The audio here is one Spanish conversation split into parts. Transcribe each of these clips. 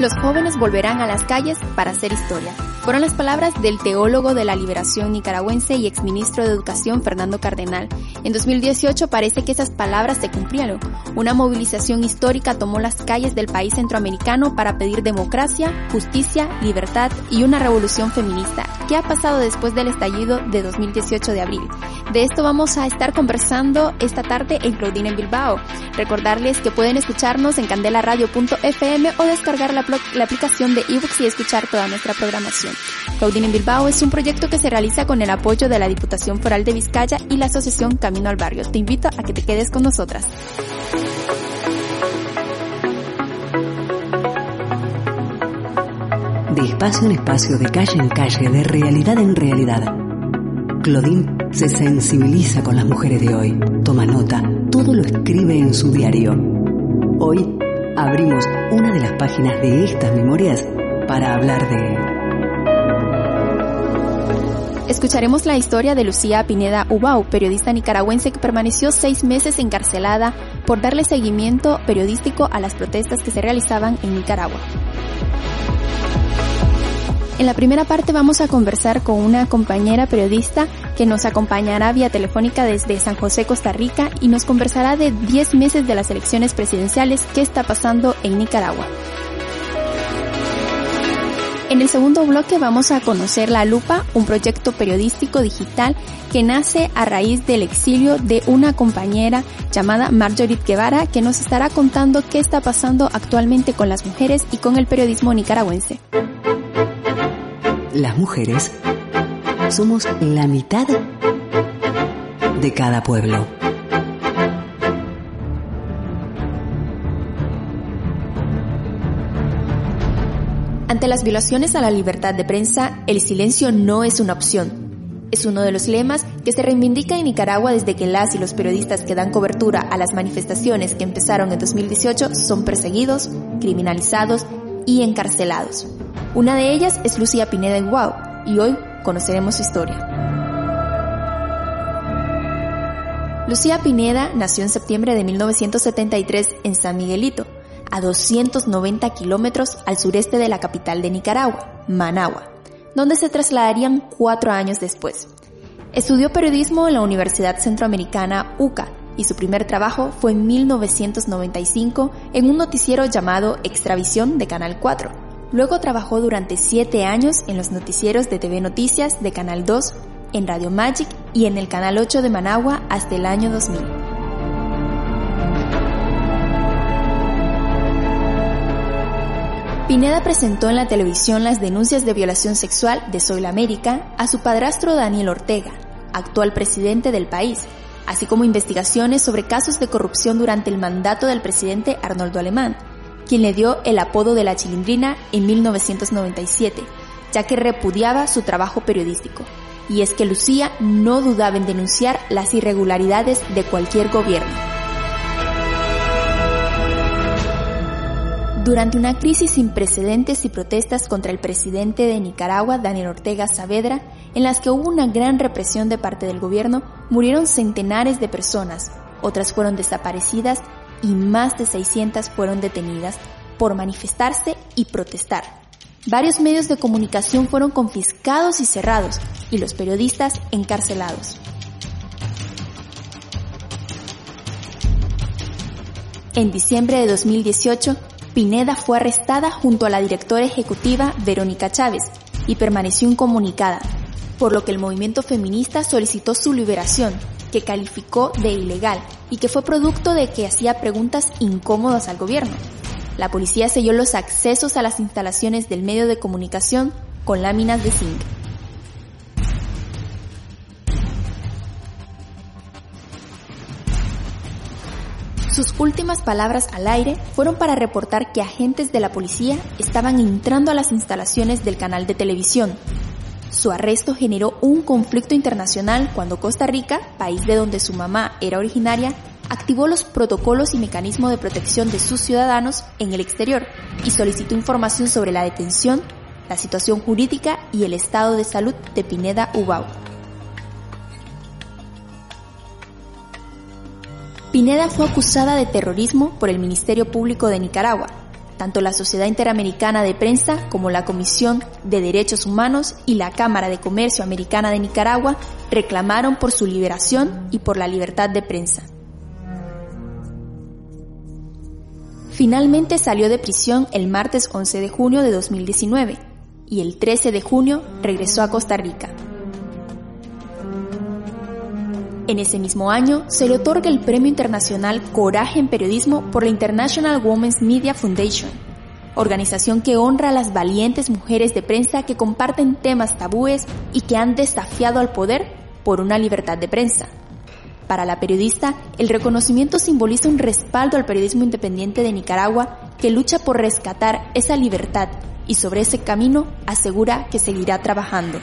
Los jóvenes volverán a las calles para hacer historia. Fueron las palabras del teólogo de la liberación nicaragüense y exministro de Educación Fernando Cardenal. En 2018 parece que esas palabras se cumplieron. Una movilización histórica tomó las calles del país centroamericano para pedir democracia, justicia, libertad y una revolución feminista. ¿Qué ha pasado después del estallido de 2018 de abril? De esto vamos a estar conversando esta tarde en Claudine en Bilbao. Recordarles que pueden escucharnos en candelaradio.fm o descargar la, la aplicación de ebooks y escuchar toda nuestra programación. Claudine en Bilbao es un proyecto que se realiza con el apoyo de la Diputación Foral de Vizcaya y la Asociación Camino al Barrio. Te invito a que te quedes con nosotras. De espacio en espacio, de calle en calle, de realidad en realidad. Claudine se sensibiliza con las mujeres de hoy, toma nota, todo lo escribe en su diario. Hoy abrimos una de las páginas de estas memorias para hablar de Escucharemos la historia de Lucía Pineda Ubau, periodista nicaragüense que permaneció seis meses encarcelada por darle seguimiento periodístico a las protestas que se realizaban en Nicaragua. En la primera parte vamos a conversar con una compañera periodista que nos acompañará vía telefónica desde San José, Costa Rica, y nos conversará de 10 meses de las elecciones presidenciales, qué está pasando en Nicaragua. En el segundo bloque vamos a conocer La Lupa, un proyecto periodístico digital que nace a raíz del exilio de una compañera llamada Marjorie Guevara que nos estará contando qué está pasando actualmente con las mujeres y con el periodismo nicaragüense. Las mujeres somos la mitad de cada pueblo. Ante las violaciones a la libertad de prensa, el silencio no es una opción. Es uno de los lemas que se reivindica en Nicaragua desde que las y los periodistas que dan cobertura a las manifestaciones que empezaron en 2018 son perseguidos, criminalizados y encarcelados. Una de ellas es Lucía Pineda Guau y hoy conoceremos su historia. Lucía Pineda nació en septiembre de 1973 en San Miguelito, a 290 kilómetros al sureste de la capital de Nicaragua, Managua, donde se trasladarían cuatro años después. Estudió periodismo en la Universidad Centroamericana UCA y su primer trabajo fue en 1995 en un noticiero llamado Extravisión de Canal 4. Luego trabajó durante siete años en los noticieros de TV Noticias de Canal 2, en Radio Magic y en el Canal 8 de Managua hasta el año 2000. Pineda presentó en la televisión las denuncias de violación sexual de Soy América a su padrastro Daniel Ortega, actual presidente del país, así como investigaciones sobre casos de corrupción durante el mandato del presidente Arnoldo Alemán, quien le dio el apodo de la chilindrina en 1997, ya que repudiaba su trabajo periodístico. Y es que Lucía no dudaba en denunciar las irregularidades de cualquier gobierno. Durante una crisis sin precedentes y protestas contra el presidente de Nicaragua, Daniel Ortega Saavedra, en las que hubo una gran represión de parte del gobierno, murieron centenares de personas, otras fueron desaparecidas y más de 600 fueron detenidas por manifestarse y protestar. Varios medios de comunicación fueron confiscados y cerrados y los periodistas encarcelados. En diciembre de 2018, Pineda fue arrestada junto a la directora ejecutiva Verónica Chávez y permaneció incomunicada, por lo que el movimiento feminista solicitó su liberación, que calificó de ilegal y que fue producto de que hacía preguntas incómodas al gobierno. La policía selló los accesos a las instalaciones del medio de comunicación con láminas de zinc. Sus últimas palabras al aire fueron para reportar que agentes de la policía estaban entrando a las instalaciones del canal de televisión. Su arresto generó un conflicto internacional cuando Costa Rica, país de donde su mamá era originaria, activó los protocolos y mecanismos de protección de sus ciudadanos en el exterior y solicitó información sobre la detención, la situación jurídica y el estado de salud de Pineda Ubau. Pineda fue acusada de terrorismo por el Ministerio Público de Nicaragua. Tanto la Sociedad Interamericana de Prensa como la Comisión de Derechos Humanos y la Cámara de Comercio Americana de Nicaragua reclamaron por su liberación y por la libertad de prensa. Finalmente salió de prisión el martes 11 de junio de 2019 y el 13 de junio regresó a Costa Rica. En ese mismo año se le otorga el Premio Internacional Coraje en Periodismo por la International Women's Media Foundation, organización que honra a las valientes mujeres de prensa que comparten temas tabúes y que han desafiado al poder por una libertad de prensa. Para la periodista, el reconocimiento simboliza un respaldo al periodismo independiente de Nicaragua que lucha por rescatar esa libertad y sobre ese camino asegura que seguirá trabajando.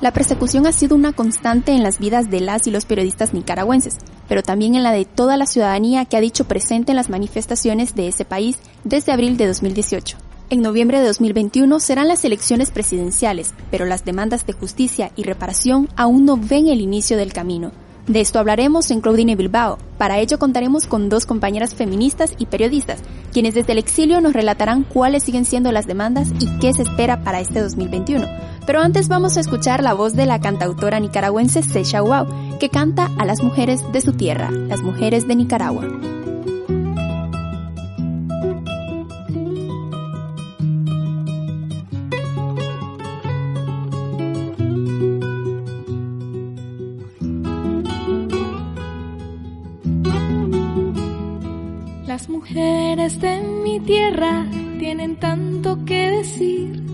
La persecución ha sido una constante en las vidas de las y los periodistas nicaragüenses, pero también en la de toda la ciudadanía que ha dicho presente en las manifestaciones de ese país desde abril de 2018. En noviembre de 2021 serán las elecciones presidenciales, pero las demandas de justicia y reparación aún no ven el inicio del camino. De esto hablaremos en Claudine Bilbao. Para ello contaremos con dos compañeras feministas y periodistas, quienes desde el exilio nos relatarán cuáles siguen siendo las demandas y qué se espera para este 2021. Pero antes vamos a escuchar la voz de la cantautora nicaragüense Sesha Wow, que canta a las mujeres de su tierra, las mujeres de Nicaragua. Las mujeres de mi tierra tienen tanto que decir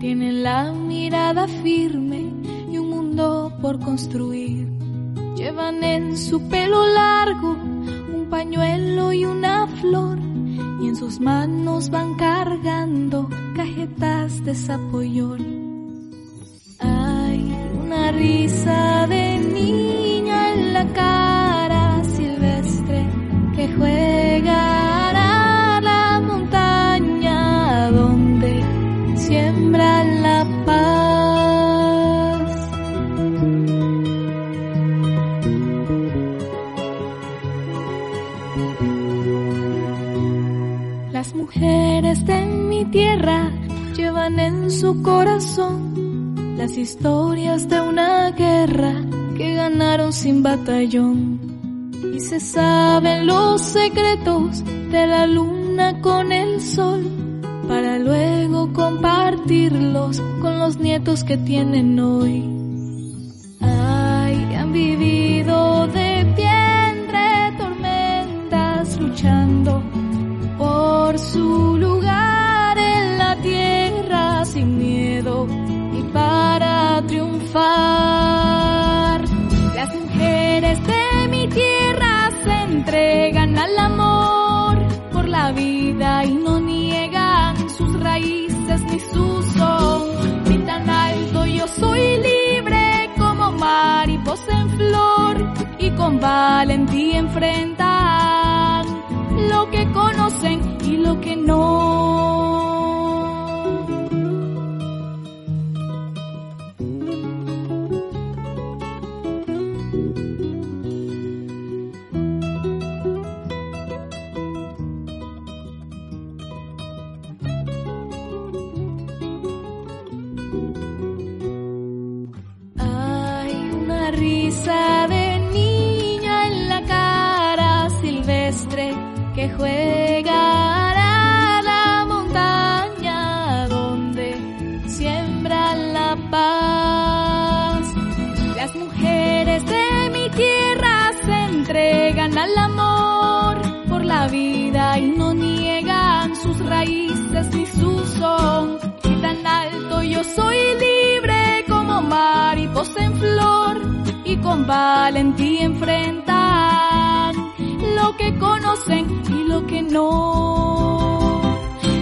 tienen la mirada firme y un mundo por construir. Llevan en su pelo largo un pañuelo y una flor y en sus manos van cargando cajetas de zapoyol. Hay una risa de niña en la silvestre que juega la paz. Las mujeres de mi tierra llevan en su corazón las historias de una guerra que ganaron sin batallón. Y se saben los secretos de la luna con el sol para luego compartirlos con los nietos que tienen hoy. Ay, han vivido de pie entre tormentas luchando por su lugar en la tierra sin miedo y para triunfar. Al amor por la vida y no raíces ni su son. tan alto yo soy libre como mariposa en flor y con valentía enfrentan lo que conocen y lo que no. Soy libre como mariposa en flor y con valentía enfrentar lo que conocen y lo que no.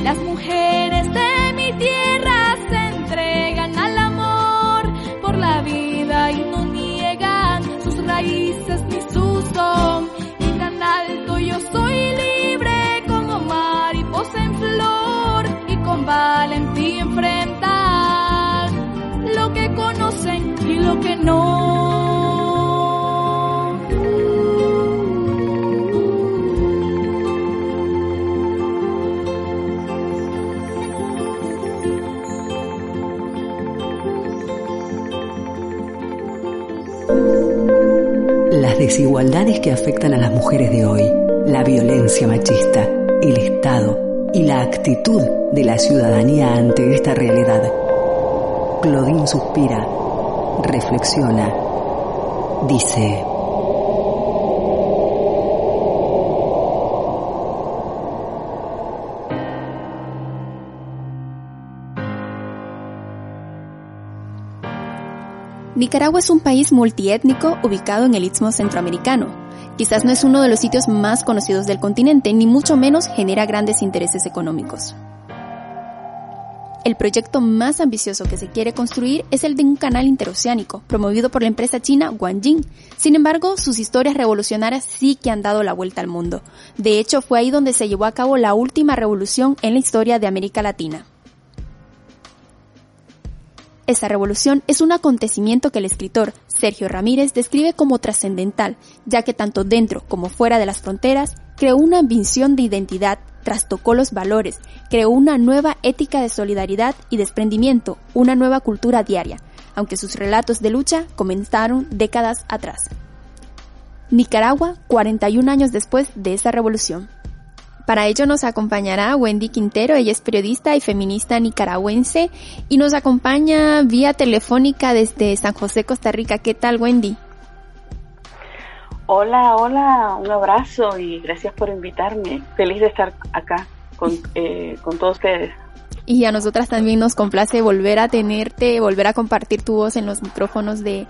Las mujeres de mi tierra se entregan al amor por la vida y no niegan sus raíces ni su son. Y tan alto yo soy libre como mariposa en flor y con valentía enfrentar conocen y lo que no. Las desigualdades que afectan a las mujeres de hoy, la violencia machista, el Estado y la actitud de la ciudadanía ante esta realidad. Claudine suspira, reflexiona, dice... Nicaragua es un país multiétnico ubicado en el istmo centroamericano. Quizás no es uno de los sitios más conocidos del continente, ni mucho menos genera grandes intereses económicos. El proyecto más ambicioso que se quiere construir es el de un canal interoceánico, promovido por la empresa china Guanjin. Sin embargo, sus historias revolucionarias sí que han dado la vuelta al mundo. De hecho, fue ahí donde se llevó a cabo la última revolución en la historia de América Latina. Esa revolución es un acontecimiento que el escritor Sergio Ramírez describe como trascendental, ya que tanto dentro como fuera de las fronteras creó una ambición de identidad, trastocó los valores, creó una nueva ética de solidaridad y desprendimiento, una nueva cultura diaria, aunque sus relatos de lucha comenzaron décadas atrás. Nicaragua, 41 años después de esa revolución. Para ello nos acompañará Wendy Quintero, ella es periodista y feminista nicaragüense y nos acompaña vía telefónica desde San José, Costa Rica. ¿Qué tal, Wendy? Hola, hola, un abrazo y gracias por invitarme. Feliz de estar acá con, eh, con todos ustedes. Y a nosotras también nos complace volver a tenerte, volver a compartir tu voz en los micrófonos de,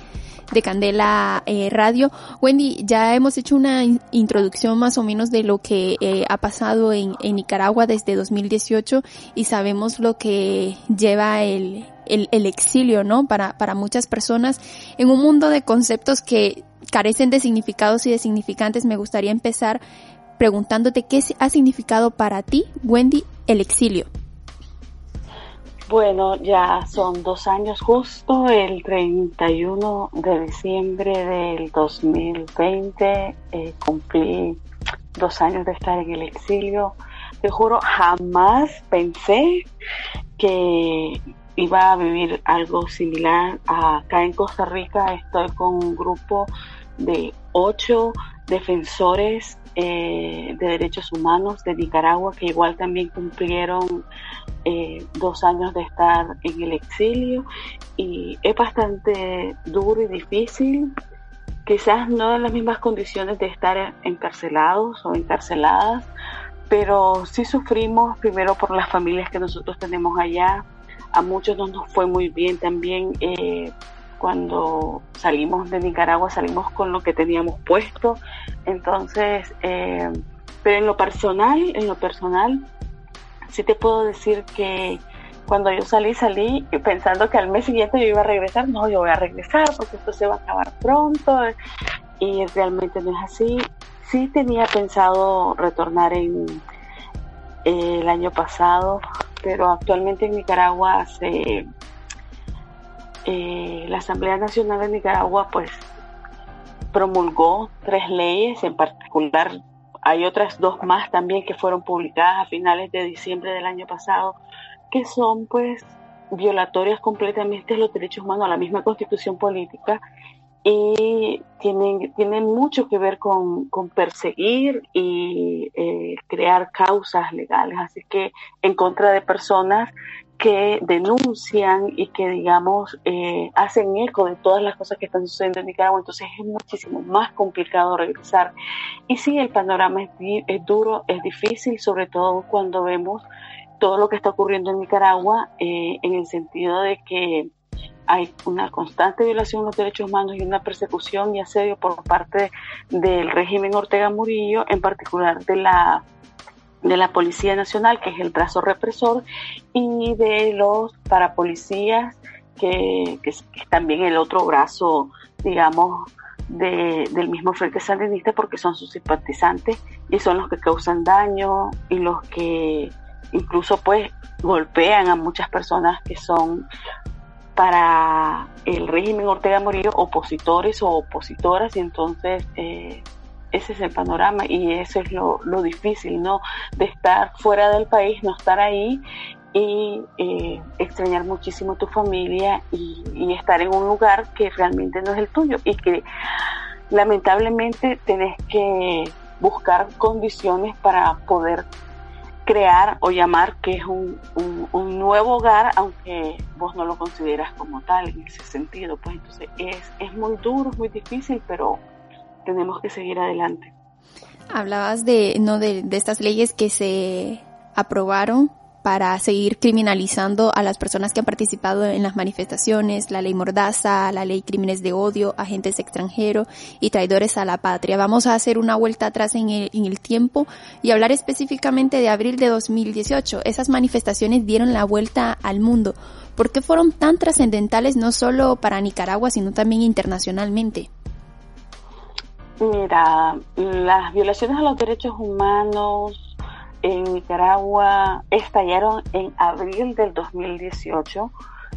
de Candela eh, Radio. Wendy, ya hemos hecho una introducción más o menos de lo que eh, ha pasado en, en, Nicaragua desde 2018 y sabemos lo que lleva el, el, el exilio, ¿no? Para, para muchas personas en un mundo de conceptos que carecen de significados y de significantes. Me gustaría empezar preguntándote qué ha significado para ti, Wendy, el exilio. Bueno, ya son dos años justo, el 31 de diciembre del 2020 eh, cumplí dos años de estar en el exilio. Te juro, jamás pensé que iba a vivir algo similar. Acá en Costa Rica estoy con un grupo de ocho defensores eh, de derechos humanos de Nicaragua que igual también cumplieron eh, dos años de estar en el exilio y es bastante duro y difícil, quizás no en las mismas condiciones de estar encarcelados o encarceladas, pero sí sufrimos primero por las familias que nosotros tenemos allá, a muchos no nos fue muy bien también. Eh, cuando salimos de Nicaragua salimos con lo que teníamos puesto entonces eh, pero en lo personal en lo personal sí te puedo decir que cuando yo salí, salí pensando que al mes siguiente yo iba a regresar. No, yo voy a regresar porque esto se va a acabar pronto. Y realmente no es así. Sí tenía pensado retornar en eh, el año pasado, pero actualmente en Nicaragua se, eh, la Asamblea Nacional de Nicaragua pues promulgó tres leyes, en particular hay otras dos más también que fueron publicadas a finales de diciembre del año pasado, que son pues violatorias completamente de los derechos humanos, a la misma constitución política, y tienen, tienen mucho que ver con, con perseguir y eh, crear causas legales, así que en contra de personas que denuncian y que, digamos, eh, hacen eco de todas las cosas que están sucediendo en Nicaragua. Entonces es muchísimo más complicado regresar. Y sí, el panorama es, es duro, es difícil, sobre todo cuando vemos todo lo que está ocurriendo en Nicaragua eh, en el sentido de que hay una constante violación de los derechos humanos y una persecución y asedio por parte del régimen Ortega Murillo, en particular de la de la Policía Nacional, que es el brazo represor, y de los parapolicías, que, que es también el otro brazo, digamos, del mismo Frente Sandinista porque son sus simpatizantes y son los que causan daño y los que incluso pues golpean a muchas personas que son para el régimen Ortega Murillo opositores o opositoras. Y entonces eh, ese es el panorama y eso es lo, lo, difícil, ¿no? De estar fuera del país, no estar ahí y eh, extrañar muchísimo a tu familia y, estar en un lugar que realmente no es el tuyo y que lamentablemente tenés que buscar condiciones para poder crear o llamar que es un, un, nuevo hogar, aunque vos no lo consideras como tal en ese sentido. Pues entonces es, es muy duro, es muy difícil, pero tenemos que seguir adelante. Hablabas de, no, de, de estas leyes que se aprobaron para seguir criminalizando a las personas que han participado en las manifestaciones, la ley Mordaza, la ley Crímenes de Odio, agentes extranjeros y traidores a la patria. Vamos a hacer una vuelta atrás en el, en el tiempo y hablar específicamente de abril de 2018. Esas manifestaciones dieron la vuelta al mundo. ¿Por qué fueron tan trascendentales no solo para Nicaragua, sino también internacionalmente? Mira, las violaciones a los derechos humanos, en Nicaragua estallaron en abril del 2018.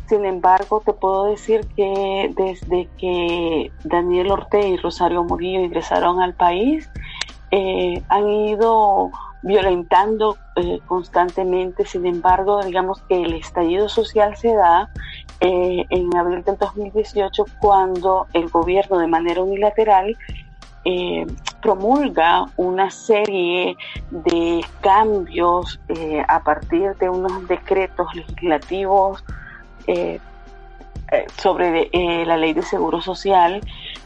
Sin embargo, te puedo decir que desde que Daniel Ortega y Rosario Murillo ingresaron al país, eh, han ido violentando eh, constantemente. Sin embargo, digamos que el estallido social se da eh, en abril del 2018 cuando el gobierno de manera unilateral eh, promulga una serie de cambios eh, a partir de unos decretos legislativos eh, sobre la ley de seguro social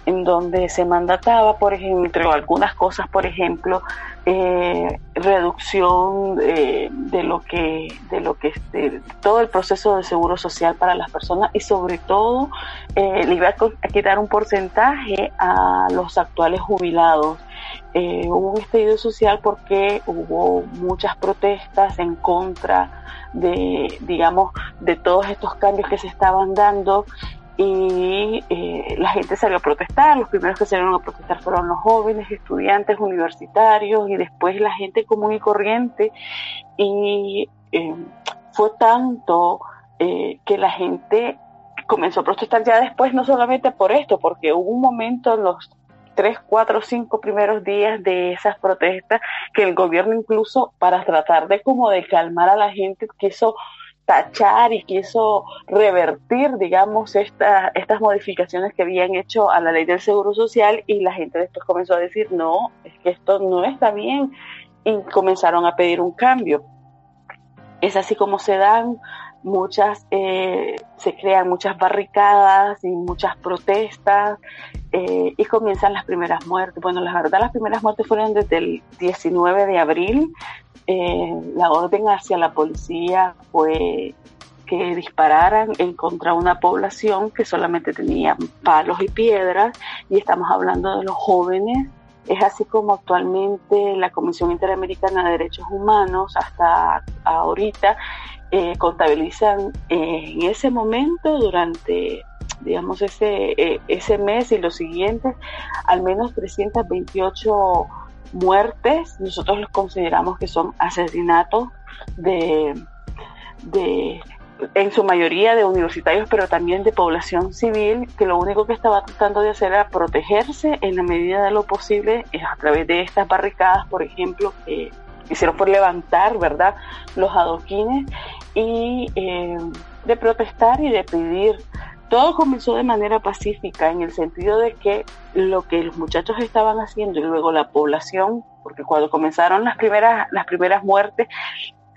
en donde se mandataba, por ejemplo, algunas cosas, por ejemplo, eh, reducción de, lo que, de lo que todo el proceso de seguro social para las personas y sobre todo eh, le iba a quitar un porcentaje a los actuales jubilados. Eh, hubo un estallido social porque hubo muchas protestas en contra de, digamos, de todos estos cambios que se estaban dando y eh, la gente salió a protestar, los primeros que salieron a protestar fueron los jóvenes, estudiantes universitarios y después la gente común y corriente. Y eh, fue tanto eh, que la gente comenzó a protestar ya después no solamente por esto, porque hubo un momento en los tres, cuatro, cinco primeros días de esas protestas que el gobierno incluso para tratar de como de calmar a la gente quiso tachar y quiso revertir, digamos, esta, estas modificaciones que habían hecho a la ley del Seguro Social y la gente después comenzó a decir, no, es que esto no está bien y comenzaron a pedir un cambio. Es así como se dan muchas, eh, se crean muchas barricadas y muchas protestas eh, y comienzan las primeras muertes. Bueno, la verdad las primeras muertes fueron desde el 19 de abril eh, la orden hacia la policía fue que dispararan en contra una población que solamente tenía palos y piedras y estamos hablando de los jóvenes. Es así como actualmente la Comisión Interamericana de Derechos Humanos hasta ahorita eh, contabilizan eh, en ese momento durante digamos ese, ese mes y los siguientes al menos 328 muertes, nosotros los consideramos que son asesinatos de, de, en su mayoría de universitarios, pero también de población civil, que lo único que estaba tratando de hacer era protegerse en la medida de lo posible a través de estas barricadas, por ejemplo, que hicieron por levantar, ¿verdad?, los adoquines y eh, de protestar y de pedir todo comenzó de manera pacífica en el sentido de que lo que los muchachos estaban haciendo y luego la población, porque cuando comenzaron las primeras, las primeras muertes,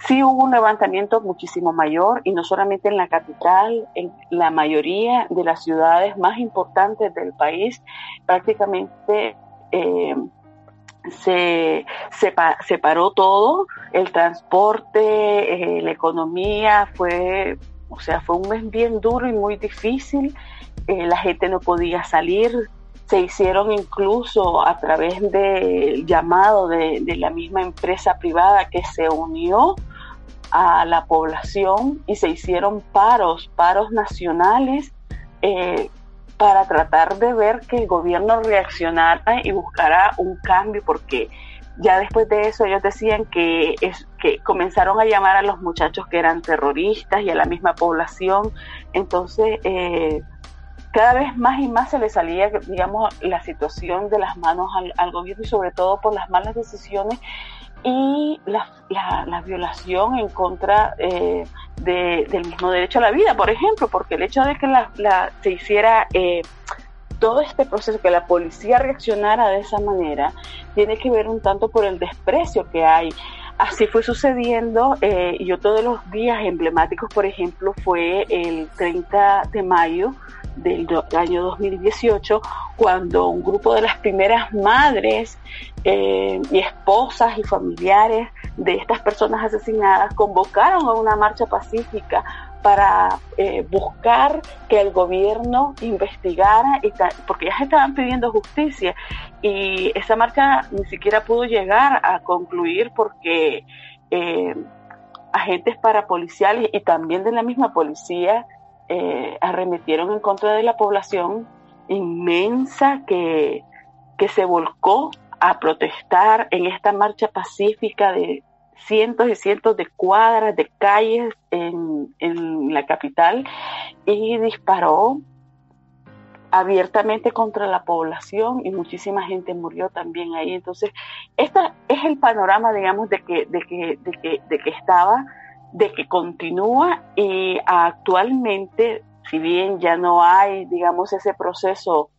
sí hubo un levantamiento muchísimo mayor y no solamente en la capital, en la mayoría de las ciudades más importantes del país, prácticamente eh, se, se, paró todo, el transporte, eh, la economía, fue, o sea, fue un mes bien duro y muy difícil. Eh, la gente no podía salir, se hicieron incluso a través del llamado de, la misma empresa privada que se unió a la población y se hicieron paros, paros nacionales eh, para tratar de ver que el gobierno reaccionara y buscara un cambio, porque ya después de eso ellos decían que, es, que comenzaron a llamar a los muchachos que eran terroristas y a la misma población. Entonces, eh, cada vez más y más se le salía, digamos, la situación de las manos al, gobierno y sobre todo por las malas decisiones y la, la, violación en contra eh, del mismo derecho a la vida, por ejemplo, porque el hecho de que la, se hiciera eh, todo este proceso, que la policía reaccionara de esa manera, tiene que ver un tanto por el desprecio que hay. Así fue sucediendo eh, y otro de los días emblemáticos, por ejemplo, fue el 30 de mayo del año 2018, cuando un grupo de las primeras madres eh, y esposas y familiares de estas personas asesinadas convocaron a una marcha pacífica para eh, buscar que el gobierno investigara, y porque ya estaban pidiendo justicia. Y esa marcha ni siquiera pudo llegar a concluir porque eh, agentes parapoliciales y también de la misma policía eh, arremetieron en contra de la población inmensa que, que se volcó a protestar en esta marcha pacífica de cientos y cientos de cuadras de calles en, en la capital y disparó abiertamente contra la población y muchísima gente murió también ahí. Entonces, este es el panorama, digamos, de que, de que, de que, de que estaba de que continúa y actualmente, si bien ya no hay, digamos, ese proceso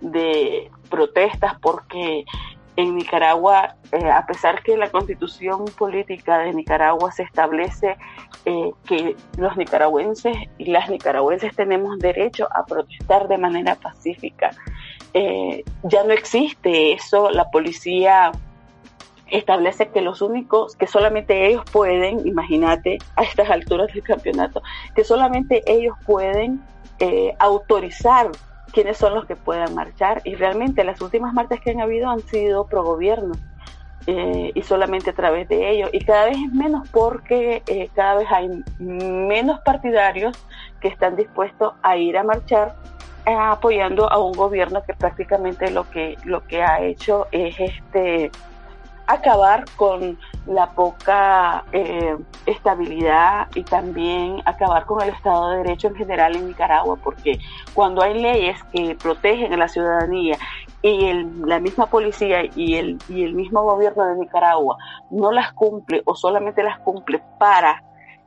de protestas porque en Nicaragua, eh, a pesar que la constitución política de Nicaragua se establece eh, que los nicaragüenses y las nicaragüenses tenemos derecho a protestar de manera pacífica, eh, ya no existe eso, la policía establece que los únicos, que solamente ellos pueden, imagínate a estas alturas del campeonato, que solamente ellos pueden autorizar quiénes son los que puedan marchar y realmente las últimas marchas que han habido han sido pro gobierno eh, y solamente a través de ellos y cada vez es menos porque eh, cada vez hay menos partidarios que están dispuestos a ir a marchar apoyando a un gobierno que prácticamente lo que lo que ha hecho es este acabar con la poca eh, estabilidad y también acabar con el Estado de Derecho en general en Nicaragua, porque cuando hay leyes que protegen a la ciudadanía y la misma policía y el, y el mismo gobierno de Nicaragua no las cumple o solamente las cumple para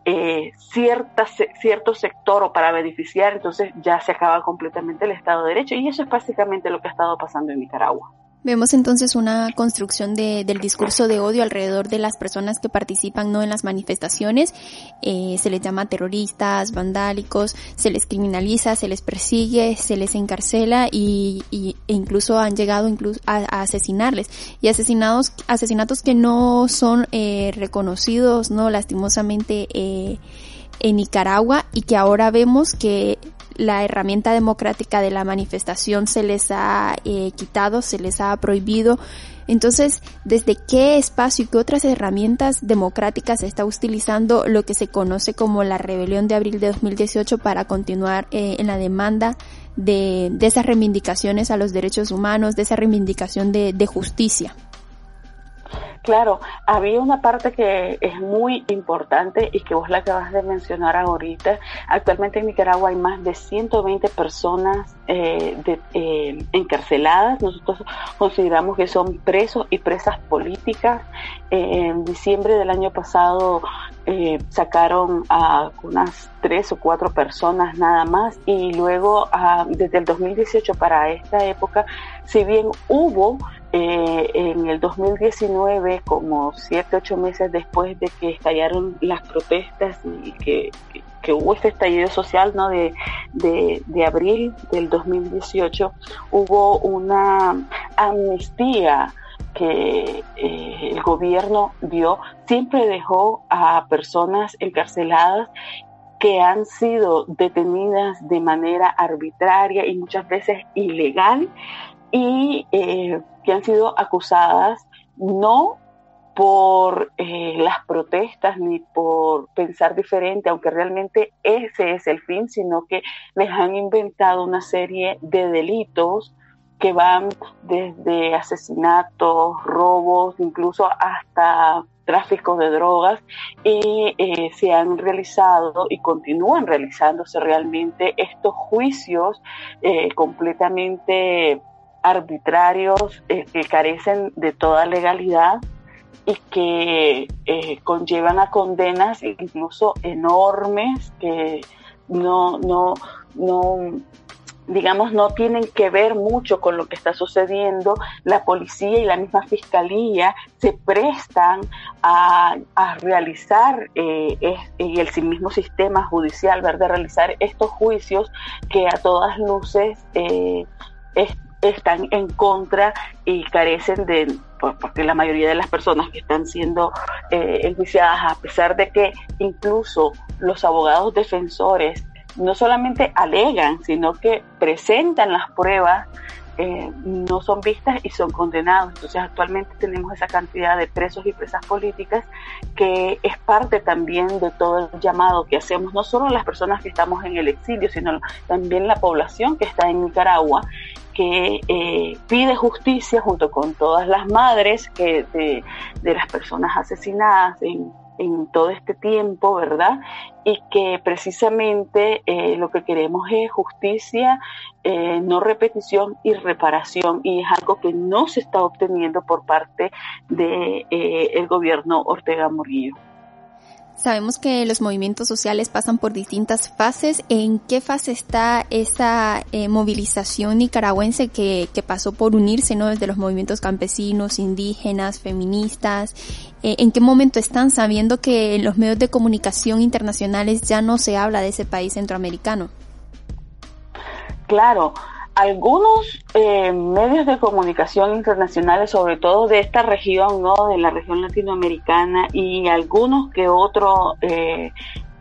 eh, cierta, cierto sector o para beneficiar, entonces ya se acaba completamente el Estado de Derecho y eso es básicamente lo que ha estado pasando en Nicaragua. Vemos entonces una construcción de, del discurso de odio alrededor de las personas que participan no en las manifestaciones. Eh, se les llama terroristas, vandálicos, se les criminaliza, se les persigue, se les encarcela y, y e incluso han llegado incluso a, asesinarles. Y asesinados asesinatos que no son eh, reconocidos no lastimosamente eh, en Nicaragua y que ahora vemos que la herramienta democrática de la manifestación se les ha eh, quitado, se les ha prohibido. Entonces, ¿desde qué espacio y qué otras herramientas democráticas está utilizando lo que se conoce como la rebelión de abril de 2018 para continuar eh, en la demanda de, de, esas reivindicaciones a los derechos humanos, de esa reivindicación de, de justicia? Claro, había una parte que es muy importante y que vos la acabas de mencionar ahorita. Actualmente en Nicaragua hay más de 120 personas eh, eh, encarceladas. Nosotros consideramos que son presos y presas políticas. Eh, en diciembre del año pasado sacaron a unas tres o cuatro personas nada más y luego ah, desde el 2018 para esta época, si bien hubo eh, en el 2019, como siete, ocho meses después de que estallaron las protestas y que, hubo este estallido social ¿no? de, de, de, abril del 2018, hubo una amnistía que eh, el gobierno dio siempre dejó a personas encarceladas que han sido detenidas de manera arbitraria y muchas veces ilegal y eh, que han sido acusadas no por eh, las protestas ni por pensar diferente, aunque realmente ese es el fin, sino que les han inventado una serie de delitos que van desde asesinatos, robos, incluso hasta tráfico de drogas y eh, se han realizado y continúan realizándose realmente estos juicios completamente arbitrarios eh, que carecen de toda legalidad y que conllevan a condenas incluso enormes que no, no, no digamos, no tienen que ver mucho con lo que está sucediendo, la policía y la misma fiscalía se prestan a, realizar, eh, y el mismo sistema judicial, ¿verdad?, realizar estos juicios que a todas luces eh, están en contra y carecen de, porque la mayoría de las personas que están siendo eh, enjuiciadas, a pesar de que incluso los abogados defensores no solamente alegan, sino que presentan las pruebas, eh, no son vistas y son condenados. Entonces actualmente tenemos esa cantidad de presos y presas políticas que es parte también de todo el llamado que hacemos, no solo las personas que estamos en el exilio, sino también la población que está en Nicaragua que eh, pide justicia junto con todas las madres que de, las personas asesinadas en, en todo este tiempo, ¿verdad? Y que precisamente eh, lo que queremos es justicia, eh, no repetición y reparación, y es algo que no se está obteniendo por parte del de, eh, el gobierno Ortega Murillo. Sabemos que los movimientos sociales pasan por distintas fases. ¿En qué fase está esa eh, movilización nicaragüense que, pasó por unirse, ¿no? Desde los movimientos campesinos, indígenas, feministas. Eh, ¿En qué momento están sabiendo que en los medios de comunicación internacionales ya no se habla de ese país centroamericano? Claro, algunos eh, medios de comunicación internacionales, sobre todo de esta región, ¿no? de la región latinoamericana, y algunos que otro eh,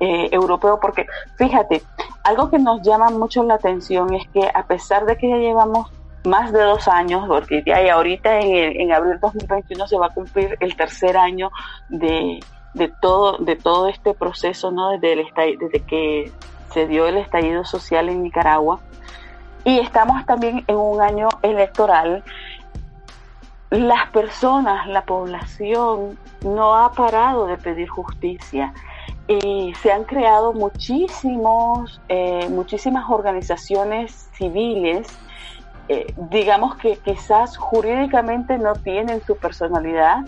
eh, europeo, porque fíjate, algo que nos llama mucho la atención es que a pesar de que ya llevamos más de dos años, porque ya ahorita en, en abril 2021 se va a cumplir el tercer año de, de todo de todo este proceso, ¿no? Desde, el, desde que se dio el estallido social en Nicaragua y estamos también en un año electoral, las personas, la población no ha parado de pedir justicia. Y se han creado muchísimos, eh, muchísimas organizaciones civiles, eh, digamos que quizás jurídicamente no tienen su personalidad,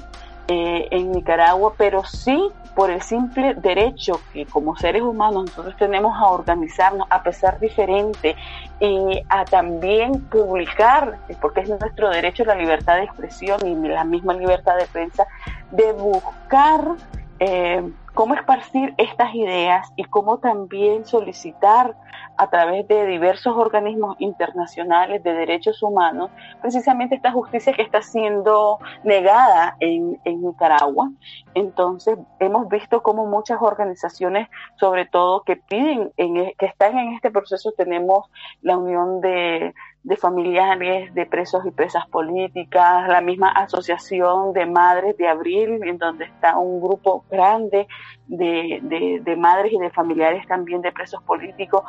eh, en Nicaragua, pero sí por el simple derecho que como seres humanos nosotros tenemos a organizarnos, a pesar diferente y a también publicar, porque es nuestro derecho la libertad de expresión y la misma libertad de prensa, de buscar eh, cómo esparcir estas ideas y cómo también solicitar a través de diversos organismos internacionales de derechos humanos precisamente esta justicia que está siendo negada en, Nicaragua. Entonces hemos visto cómo muchas organizaciones, sobre todo que piden, en, que están en este proceso, tenemos la Unión de de familiares de presos y presas políticas, la misma asociación de madres de abril, en donde está un grupo grande de, de, madres y de familiares también de presos políticos,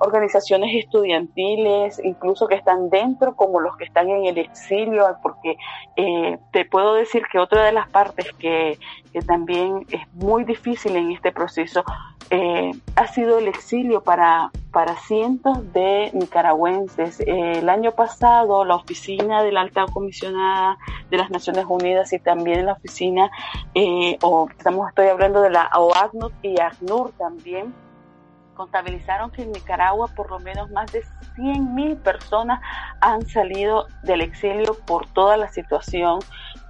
organizaciones estudiantiles, incluso que están dentro, como los que están en el exilio, porque eh, te puedo decir que otra de las partes que, que también es muy difícil en este proceso eh, ha sido el exilio para, para cientos de nicaragüenses. Eh, el año pasado, la oficina de la alta comisionada de las Naciones Unidas y también la oficina, o estamos, estoy hablando de la OACNUR y ACNUR también, contabilizaron que en Nicaragua por lo menos más de 100.000 personas han salido del exilio por toda la situación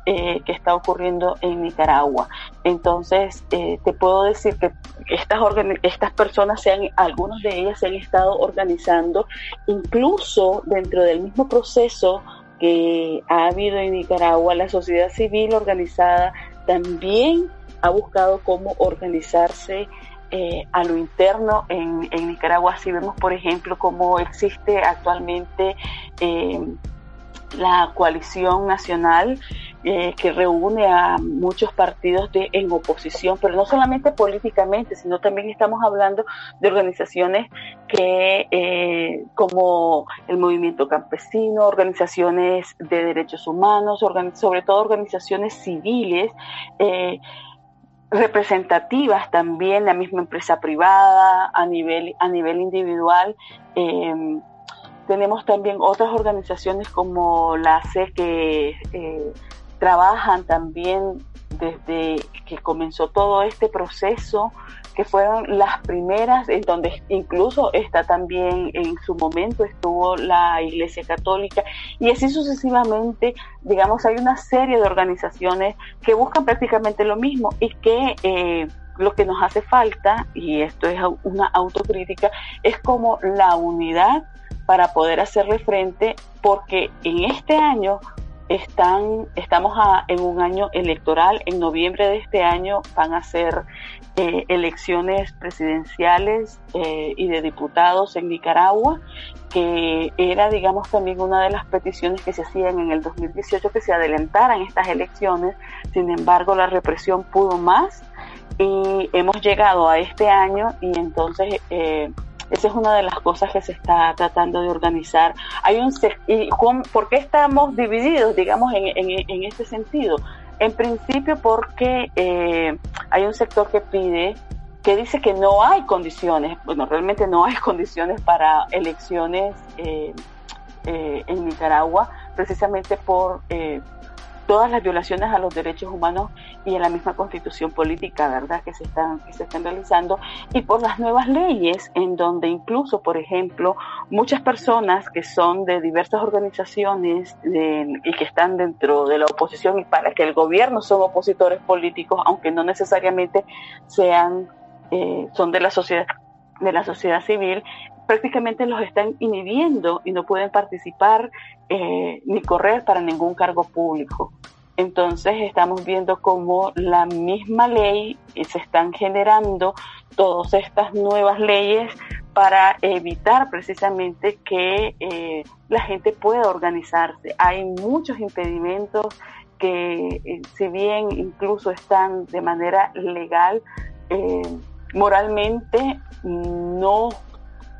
eh, que está ocurriendo en Nicaragua. Entonces, eh, te puedo decir que estas, estas personas, sean, algunos de ellas se han estado organizando, incluso dentro del mismo proceso que ha habido en Nicaragua, la sociedad civil organizada también ha buscado cómo organizarse eh, a lo interno en, Nicaragua. Si vemos, por ejemplo, cómo existe actualmente eh, la coalición nacional eh, que reúne a muchos partidos de, en oposición, pero no solamente políticamente, sino también estamos hablando de organizaciones que como el movimiento campesino, organizaciones de derechos humanos, sobre todo organizaciones civiles, representativas también, la misma empresa privada, a nivel, a nivel individual. Em, tenemos también otras organizaciones como la C que eh, trabajan también desde que comenzó todo este proceso que fueron las primeras, en donde incluso está también en su momento estuvo la Iglesia Católica y así sucesivamente, digamos, hay una serie de organizaciones que buscan prácticamente lo mismo y que eh, lo que nos hace falta, y esto es una autocrítica, es como la unidad para poder hacerle frente, porque en este año están, estamos en un año electoral. En noviembre de este año van a ser eh, elecciones presidenciales eh, y de diputados en Nicaragua, que era, digamos, también una de las peticiones que se hacían en el 2018 que se adelantaran estas elecciones. Sin embargo, la represión pudo más y hemos llegado a este año y entonces eh, esa es una de las cosas que se está tratando de organizar. Hay un y ¿Por qué estamos divididos, digamos, en, en, este sentido? En principio porque eh, hay un sector que pide, que dice que no hay condiciones, bueno, realmente no hay condiciones para elecciones eh, eh, en Nicaragua, precisamente por todas las violaciones a los derechos humanos y a la misma constitución política, ¿verdad?, que se están, que se están realizando, y por las nuevas leyes, en donde incluso, por ejemplo, muchas personas que son de diversas organizaciones y que están dentro de la oposición y para que el gobierno son opositores políticos, aunque no necesariamente sean, eh, son de la sociedad de la sociedad civil, prácticamente los están inhibiendo y no pueden participar eh, ni correr para ningún cargo público. Entonces estamos viendo cómo la misma ley eh, se están generando todas estas nuevas leyes para evitar precisamente que eh, la gente pueda organizarse. Hay muchos impedimentos que si bien incluso están de manera legal, moralmente no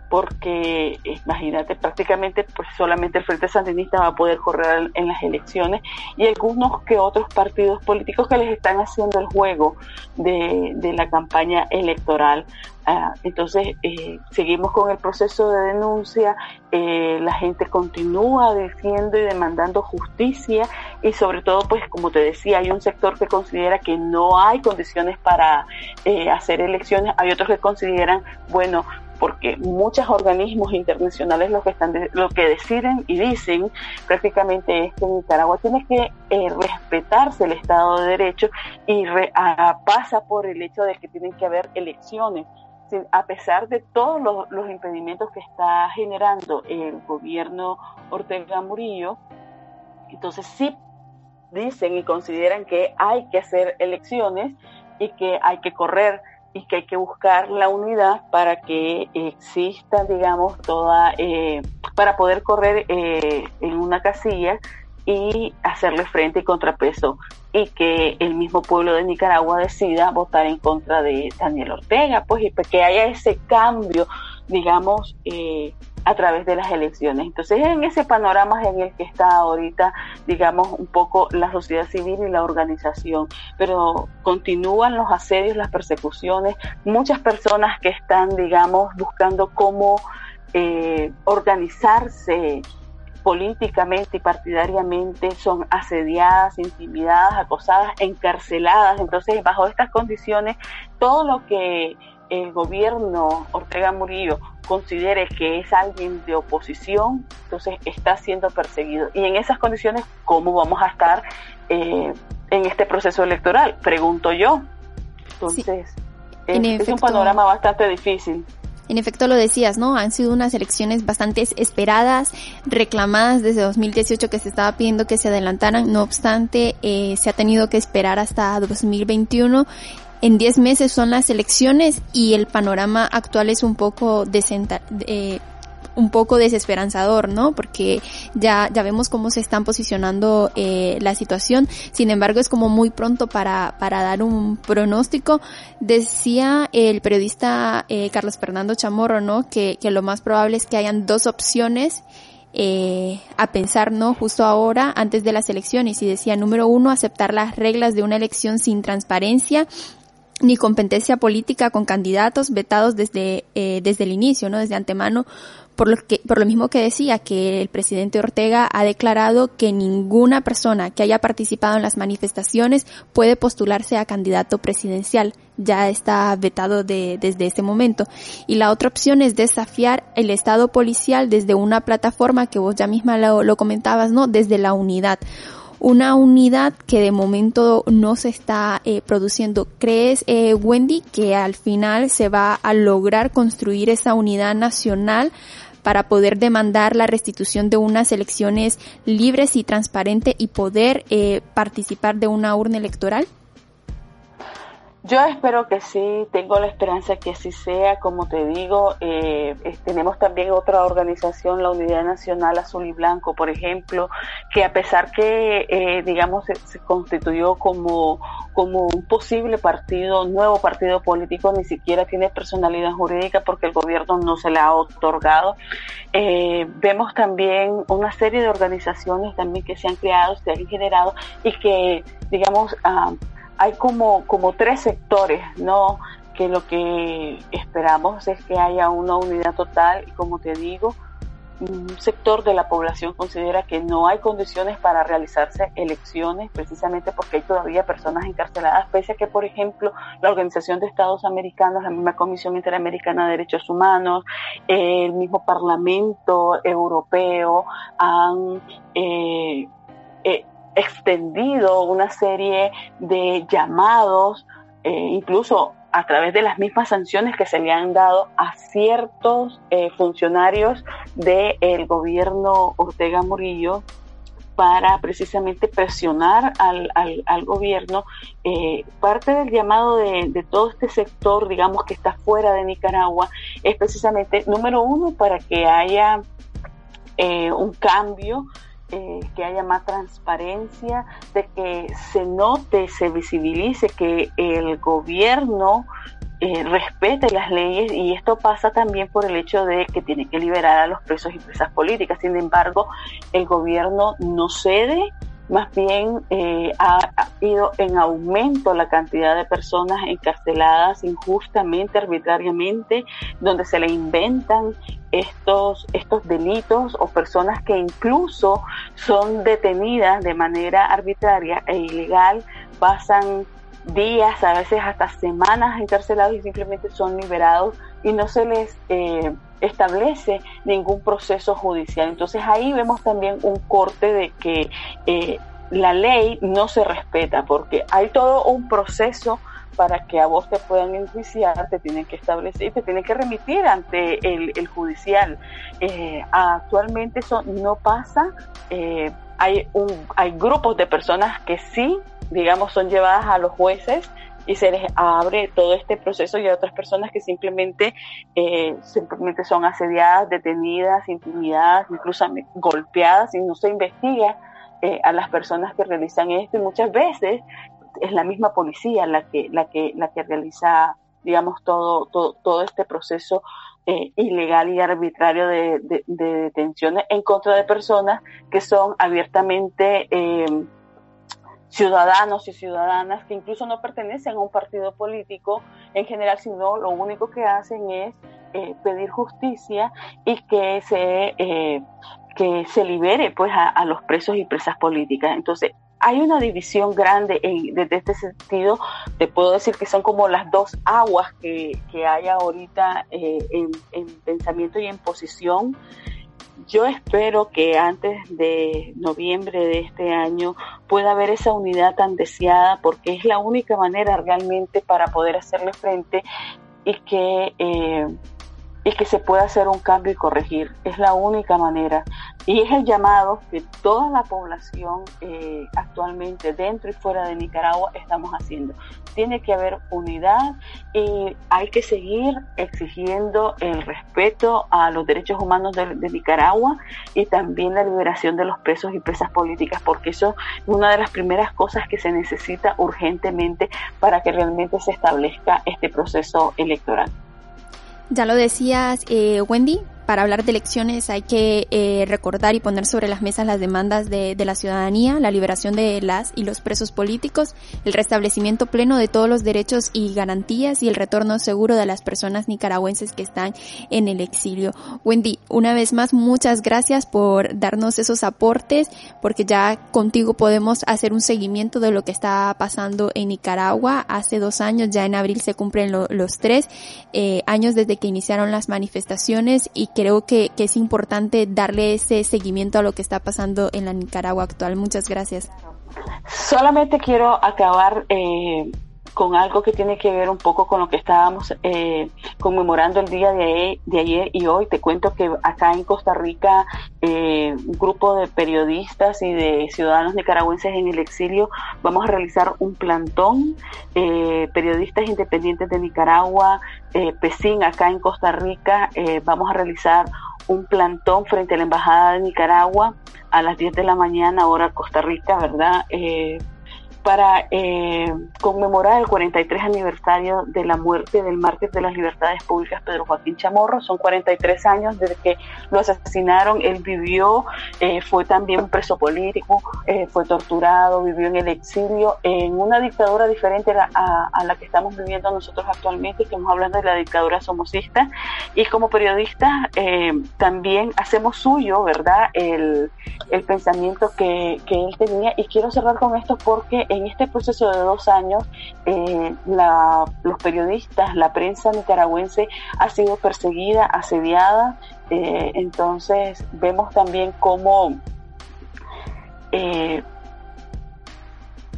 porque imagínate, prácticamente pues solamente el Frente Sandinista va a poder correr en las elecciones y algunos que otros partidos políticos que les están haciendo el juego de, de la campaña electoral. Ah, entonces, eh, seguimos con el proceso de denuncia, eh, la gente continúa diciendo y demandando justicia y sobre todo, pues como te decía, hay un sector que considera que no hay condiciones para eh, hacer elecciones, hay otros que consideran, bueno, porque muchos organismos internacionales lo que están lo que deciden y dicen prácticamente es que Nicaragua tiene que eh, respetarse el Estado de Derecho y pasa por el hecho de que tienen que haber elecciones. A pesar de todos los, impedimentos que está generando el gobierno Ortega Murillo, entonces sí dicen y consideran que hay que hacer elecciones y que hay que correr y que hay que buscar la unidad para que exista, digamos, toda, eh, para poder correr eh, en una casilla y hacerle frente y contrapeso y que el mismo pueblo de Nicaragua decida votar en contra de Daniel Ortega, pues y que haya ese cambio, digamos, eh, a través de las elecciones. Entonces, en ese panorama en el que está ahorita, digamos, un poco la sociedad civil y la organización, pero continúan los asedios, las persecuciones, muchas personas que están, digamos, buscando cómo eh, organizarse políticamente y partidariamente son asediadas, intimidadas, acosadas, encarceladas. Entonces, bajo estas condiciones, todo lo que el gobierno Ortega Murillo considere que es alguien de oposición, entonces está siendo perseguido. Y en esas condiciones, ¿cómo vamos a estar eh, en este proceso electoral? Pregunto yo. Entonces, es, un panorama bastante difícil. En efecto lo decías, ¿no? Han sido unas elecciones bastante esperadas, reclamadas desde 2018 que se estaba pidiendo que se adelantaran, no obstante, eh, se ha tenido que esperar hasta 2021 en 10 meses son las elecciones y el panorama actual es un poco eh, un poco desesperanzador, ¿no? Porque ya, ya vemos cómo se están posicionando eh, la situación. Sin embargo, es como muy pronto para, para dar un pronóstico. Decía el periodista eh, Carlos Fernando Chamorro, ¿no? Que, que lo más probable es que hayan dos opciones eh, a pensar, ¿no? Justo ahora, antes de las elecciones, y decía, número uno, aceptar las reglas de una elección sin transparencia ni competencia política con candidatos vetados desde, eh, desde el inicio, ¿no? Desde antemano, por lo que, por lo mismo que decía que el presidente Ortega ha declarado que ninguna persona que haya participado en las manifestaciones puede postularse a candidato presidencial. Ya está vetado de, desde ese momento. Y la otra opción es desafiar el estado policial desde una plataforma que vos ya misma lo, lo comentabas, ¿no? Desde la unidad una unidad que de momento no se está eh, produciendo. ¿Crees, eh, Wendy, que al final se va a lograr construir esa unidad nacional para poder demandar la restitución de unas elecciones libres y transparentes y poder eh, participar de una urna electoral? Yo espero que sí, tengo la esperanza que así sea, como te digo, eh, tenemos también otra organización, la Unidad Nacional Azul y Blanco, por ejemplo, que a pesar que, eh, digamos, se, constituyó como, como un posible partido, nuevo partido político, ni siquiera tiene personalidad jurídica porque el gobierno no se le ha otorgado. Eh, vemos también una serie de organizaciones también que se han creado, se han generado y que, digamos, ah, hay como, como tres sectores, ¿no? Que lo que esperamos es que haya una unidad total y como te digo, un sector de la población considera que no hay condiciones para realizarse elecciones precisamente porque hay todavía personas encarceladas, pese a que, por ejemplo, la Organización de Estados Americanos, la misma Comisión Interamericana de Derechos Humanos, el mismo Parlamento Europeo han eh, eh, extendido una serie de llamados, eh, incluso a través de las mismas sanciones que se le han dado a ciertos eh, funcionarios del gobierno Ortega Murillo para precisamente presionar al, al, gobierno. Eh, parte del llamado de, de, todo este sector, digamos, que está fuera de Nicaragua, es precisamente, número uno, para que haya un cambio eh, que haya más transparencia, de que se note, se visibilice que el gobierno eh, respete las leyes y esto pasa también por el hecho de que tiene que liberar a los presos y presas políticas. Sin embargo, el gobierno no cede más bien eh, ha, ido en aumento la cantidad de personas encarceladas injustamente, arbitrariamente, donde se le inventan estos, estos delitos o personas que incluso son detenidas de manera arbitraria e ilegal, pasan días, a veces hasta semanas encarcelados y simplemente son liberados y no se les eh, establece ningún proceso judicial. Entonces ahí vemos también un corte de que eh, la ley no se respeta porque hay todo un proceso para que a vos te puedan enjuiciar, te tienen que establecer, te tienen que remitir ante el, judicial. Eh, actualmente eso no pasa. hay, un, hay grupos de personas que sí digamos, son llevadas a los jueces y se les abre todo este proceso y hay otras personas que simplemente, eh, simplemente son asediadas, detenidas, intimidadas, incluso golpeadas y no se investiga eh, a las personas que realizan esto. Y muchas veces es la misma policía la que, la que, la que realiza, digamos, todo, todo, todo este proceso eh, ilegal y arbitrario de, de, de, detenciones en contra de personas que son abiertamente ciudadanos y ciudadanas que incluso no pertenecen a un partido político en general, sino lo único que hacen es eh, pedir justicia y que se, eh, que se libere pues a, los presos y presas políticas. Entonces, hay una división grande en, desde este sentido. Te puedo decir que son como las dos aguas que, que hay ahorita eh, en, en pensamiento y en posición yo espero que antes de noviembre de este año pueda haber esa unidad tan deseada porque es la única manera realmente para poder hacerle frente y que, eh, y que se pueda hacer un cambio y corregir. Es la única manera. Y es el llamado que toda la población eh, actualmente dentro y fuera de Nicaragua estamos haciendo. Tiene que haber unidad y hay que seguir exigiendo el respeto a los derechos humanos de, Nicaragua y también la liberación de los presos y presas políticas, porque eso es una de las primeras cosas que se necesita urgentemente para que realmente se establezca este proceso electoral. Ya lo decías, eh, Wendy, para hablar de elecciones hay que eh, recordar y poner sobre las mesas las demandas de, la ciudadanía, la liberación de las y los presos políticos, el restablecimiento pleno de todos los derechos y garantías y el retorno seguro de las personas nicaragüenses que están en el exilio. Wendy, una vez más, muchas gracias por darnos esos aportes, porque ya contigo podemos hacer un seguimiento de lo que está pasando en Nicaragua. Hace dos años, ya en abril se cumplen lo, los tres eh, años desde que iniciaron las manifestaciones y creo que, que, es importante darle ese seguimiento a lo que está pasando en la Nicaragua actual. Muchas gracias. Solamente quiero acabar eh, con algo que tiene que ver un poco con lo que estábamos eh, conmemorando el día de, de, ayer y hoy. Te cuento que acá en Costa Rica eh, un grupo de periodistas y de ciudadanos nicaragüenses en el exilio vamos a realizar un plantón. Eh, periodistas independientes de Nicaragua, eh, PESIN acá en Costa Rica, eh, vamos a realizar un plantón frente a la Embajada de Nicaragua a las 10 de la mañana, hora Costa Rica, ¿verdad? Para eh, conmemorar el 43 aniversario de la muerte del mártir de las libertades públicas Pedro Joaquín Chamorro. Son 43 años desde que lo asesinaron. Él vivió, eh, fue también preso político, eh, fue torturado, vivió en el exilio, en una dictadura diferente a, a, a, la que estamos viviendo nosotros actualmente. Estamos hablando de la dictadura somocista. Y como periodistas eh, también hacemos suyo, ¿verdad?, el, el pensamiento que, que él tenía. Y quiero cerrar con esto porque en este proceso de dos años, eh, la, los periodistas, la prensa nicaragüense ha sido perseguida, asediada. Eh, entonces vemos también cómo eh,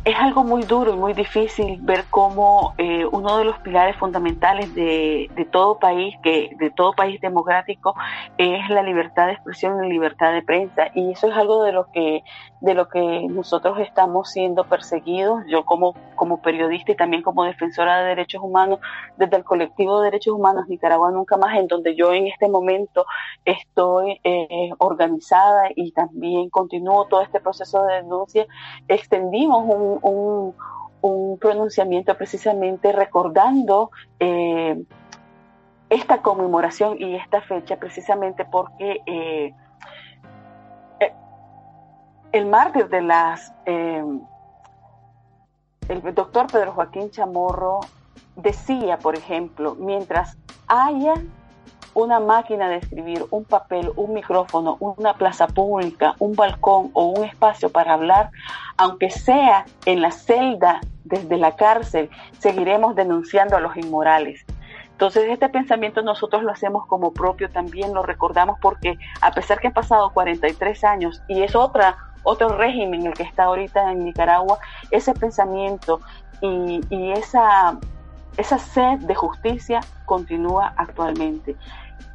es algo muy duro y muy difícil ver cómo eh, uno de los pilares fundamentales de, de, todo país, que de todo país democrático, es la libertad de expresión y la libertad de prensa. Y eso es algo de lo que de lo que nosotros estamos siendo perseguidos. Yo como como periodista y también como defensora de derechos humanos desde el colectivo de derechos humanos Nicaragua nunca más, en donde yo en este momento estoy eh, organizada y también continúo todo este proceso de denuncia, extendimos un un, un, pronunciamiento precisamente recordando eh, esta conmemoración y esta fecha precisamente porque eh, eh el mártir de las el doctor Pedro Joaquín Chamorro decía, por ejemplo, mientras haya una máquina de escribir, un papel, un micrófono, una plaza pública, un balcón o un espacio para hablar, aunque sea en la celda desde la cárcel, seguiremos denunciando a los inmorales. Entonces este pensamiento nosotros lo hacemos como propio, también lo recordamos porque a pesar que han pasado 43 años y es otra otro régimen el que está ahorita en Nicaragua, ese pensamiento y, y esa esa sed de justicia continúa actualmente.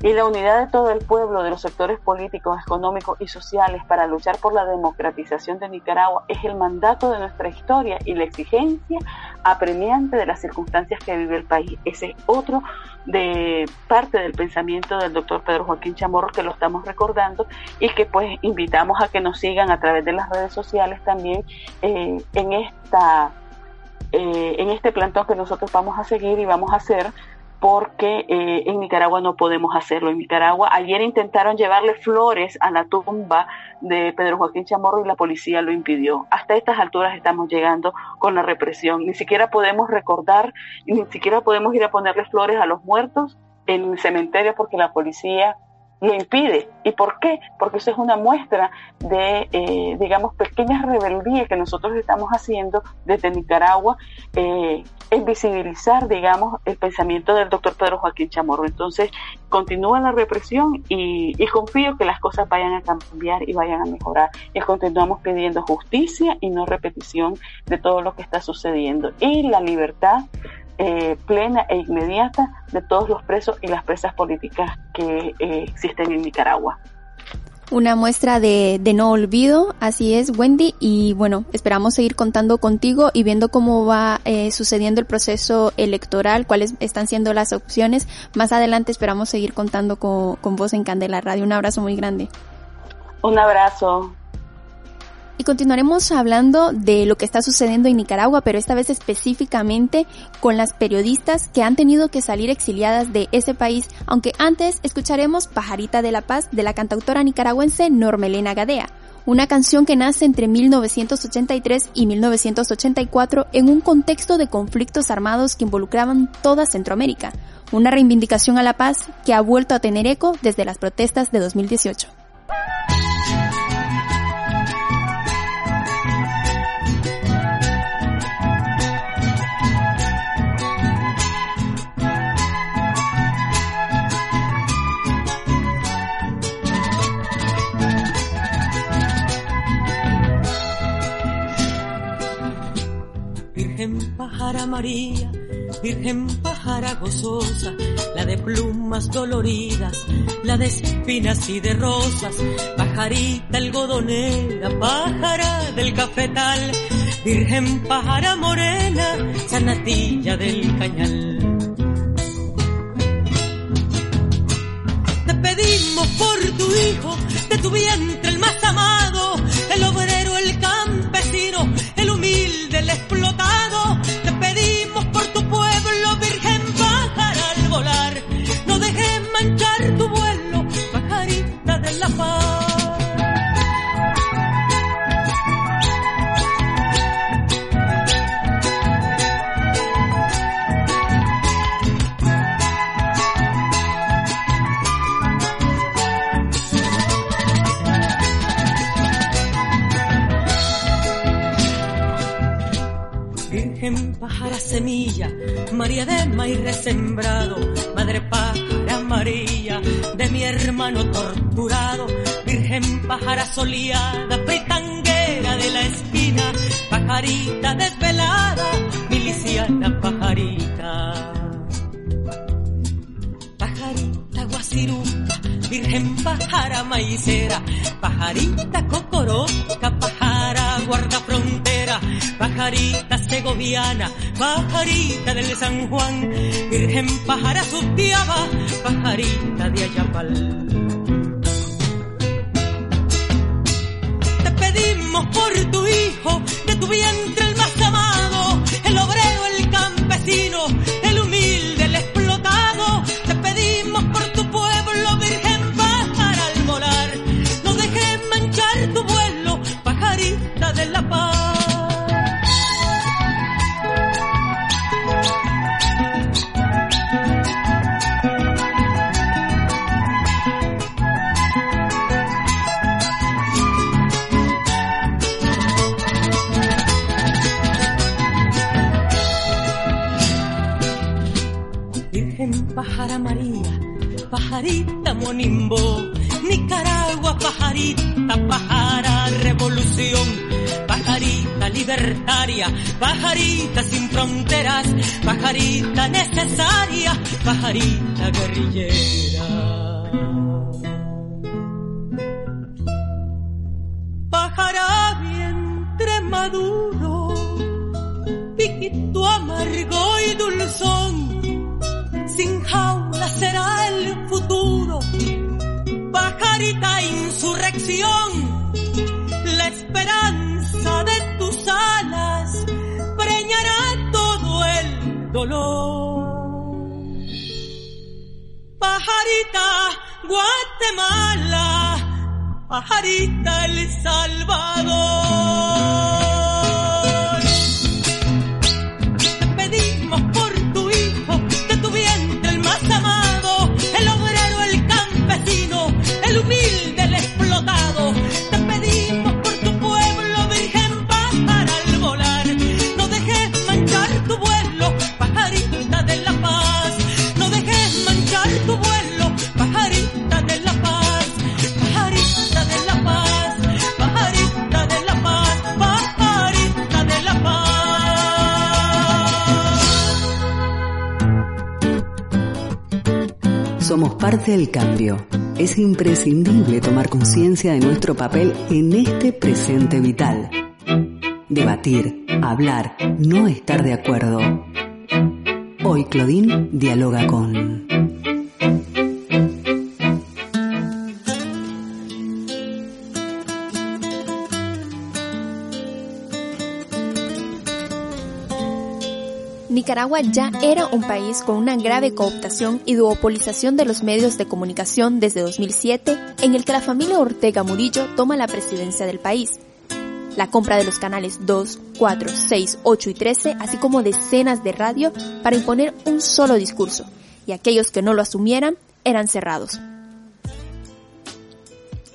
Y la unidad de todo el pueblo, de los sectores políticos, económicos y sociales para luchar por la democratización de Nicaragua es el mandato de nuestra historia y la exigencia apremiante de las circunstancias que vive el país. Ese es otro de parte del pensamiento del doctor Pedro Joaquín Chamorro que lo estamos recordando y que pues invitamos a que nos sigan a través de las redes sociales también eh, en esta eh, en este plantón que nosotros vamos a seguir y vamos a hacer porque eh, en Nicaragua no podemos hacerlo. En Nicaragua ayer intentaron llevarle flores a la tumba de Pedro Joaquín Chamorro y la policía lo impidió. Hasta estas alturas estamos llegando con la represión. Ni siquiera podemos recordar, ni siquiera podemos ir a ponerle flores a los muertos en el cementerio porque la policía lo impide. ¿Y por qué? Porque eso es una muestra de, eh, digamos, pequeñas rebeldías que nosotros estamos haciendo desde Nicaragua eh, en visibilizar, digamos, el pensamiento del doctor Pedro Joaquín Chamorro. Entonces, continúa la represión y, y, confío que las cosas vayan a cambiar y vayan a mejorar. Y continuamos pidiendo justicia y no repetición de todo lo que está sucediendo. Y la libertad eh, plena e inmediata de todos los presos y las presas políticas que eh, existen en Nicaragua. Una muestra de, de, no olvido, así es Wendy, y bueno, esperamos seguir contando contigo y viendo cómo va eh, sucediendo el proceso electoral, cuáles están siendo las opciones. Más adelante esperamos seguir contando con, con vos en Candela Radio. Un abrazo muy grande. Un abrazo. Y continuaremos hablando de lo que está sucediendo en Nicaragua, pero esta vez específicamente con las periodistas que han tenido que salir exiliadas de ese país, aunque antes escucharemos Pajarita de la Paz de la cantautora nicaragüense Normelena Gadea, una canción que nace entre 1983 y 1984 en un contexto de conflictos armados que involucraban toda Centroamérica, una reivindicación a la paz que ha vuelto a tener eco desde las protestas de 2018. Virgen pájara María, Virgen pájara gozosa, la de plumas doloridas, la de espinas y de rosas, pajarita algodonera, pájara del cafetal, Virgen pájara morena, sanatilla del cañal. Te pedimos por tu hijo, de tu vientre el más amado, el obrero, Virgen pájara semilla, María de maíz resembrado, Madre pájara María, de mi hermano torturado, Virgen pájara soleada, fritanguera de la esquina, pajarita desvelada, miliciana pajarita. Pajarita guasiruca, Virgen pájara maicera, pajarita cocoroca, pajara guarda frontera, pajarita segoviana, pajarita del San Juan, Virgen pájara supiaba, pajarita de Ayapal. Te pedimos por tu hijo, de tu vientre pajarita Monimbo, Nicaragua pajarita, pajara revolución, pajarita libertaria, pajarita sin fronteras, pajarita necesaria, pajarita guerrillera. Pájara vientre maduro, piquito amargo y dulzón Pajarita insurrección, la esperanza de tus alas preñará todo el dolor. Pajarita Guatemala, pajarita El Salvador. Somos parte del cambio. Es imprescindible tomar conciencia de nuestro papel en este presente vital. Debatir, hablar, no estar de acuerdo. Hoy Claudine dialoga con... Nicaragua ya era un país con una grave cooptación y duopolización de los medios de comunicación desde 2007, en el que la familia Ortega Murillo toma la presidencia del país. La compra de los canales 2, 4, 6, 8 y 13, así como decenas de radio para imponer un solo discurso, y aquellos que no lo asumieran eran cerrados.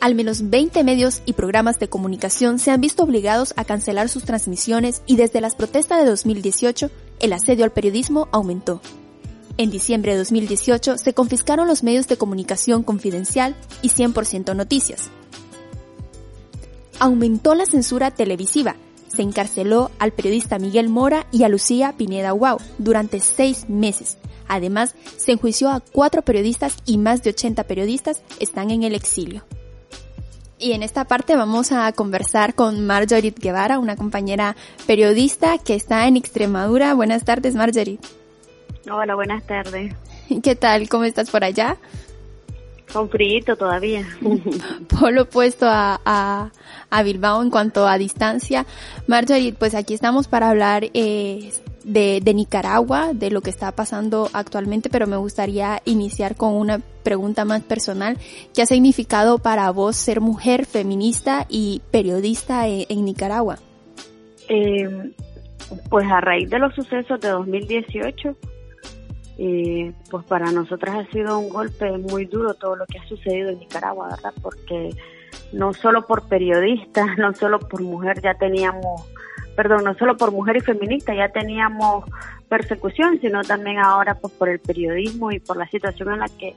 Al menos 20 medios y programas de comunicación se han visto obligados a cancelar sus transmisiones y desde las protestas de 2018 el asedio al periodismo aumentó. En diciembre de 2018 se confiscaron los medios de comunicación confidencial y 100% noticias. Aumentó la censura televisiva. Se encarceló al periodista Miguel Mora y a Lucía Pineda Guau durante seis meses. Además, se enjuició a cuatro periodistas y más de 80 periodistas están en el exilio. Y en esta parte vamos a conversar con Marjorie Guevara, una compañera periodista que está en Extremadura. Buenas tardes, Marjorie. Hola, buenas tardes. ¿Qué tal? ¿Cómo estás por allá? Con frío todavía. Por lo opuesto a, a, a, Bilbao en cuanto a distancia. Marjorie, pues aquí estamos para hablar eh, de, Nicaragua, de lo que está pasando actualmente, pero me gustaría iniciar con una pregunta más personal. ¿Qué ha significado para vos ser mujer feminista y periodista en, en Nicaragua? Eh, pues a raíz de los sucesos de 2018, eh, pues para nosotras ha sido un golpe muy duro todo lo que ha sucedido en Nicaragua, ¿verdad? Porque no solo por periodistas, no solo por mujer, ya teníamos perdón, no solo por mujer y feminista, ya teníamos persecución, sino también ahora pues por el periodismo y por la situación en la que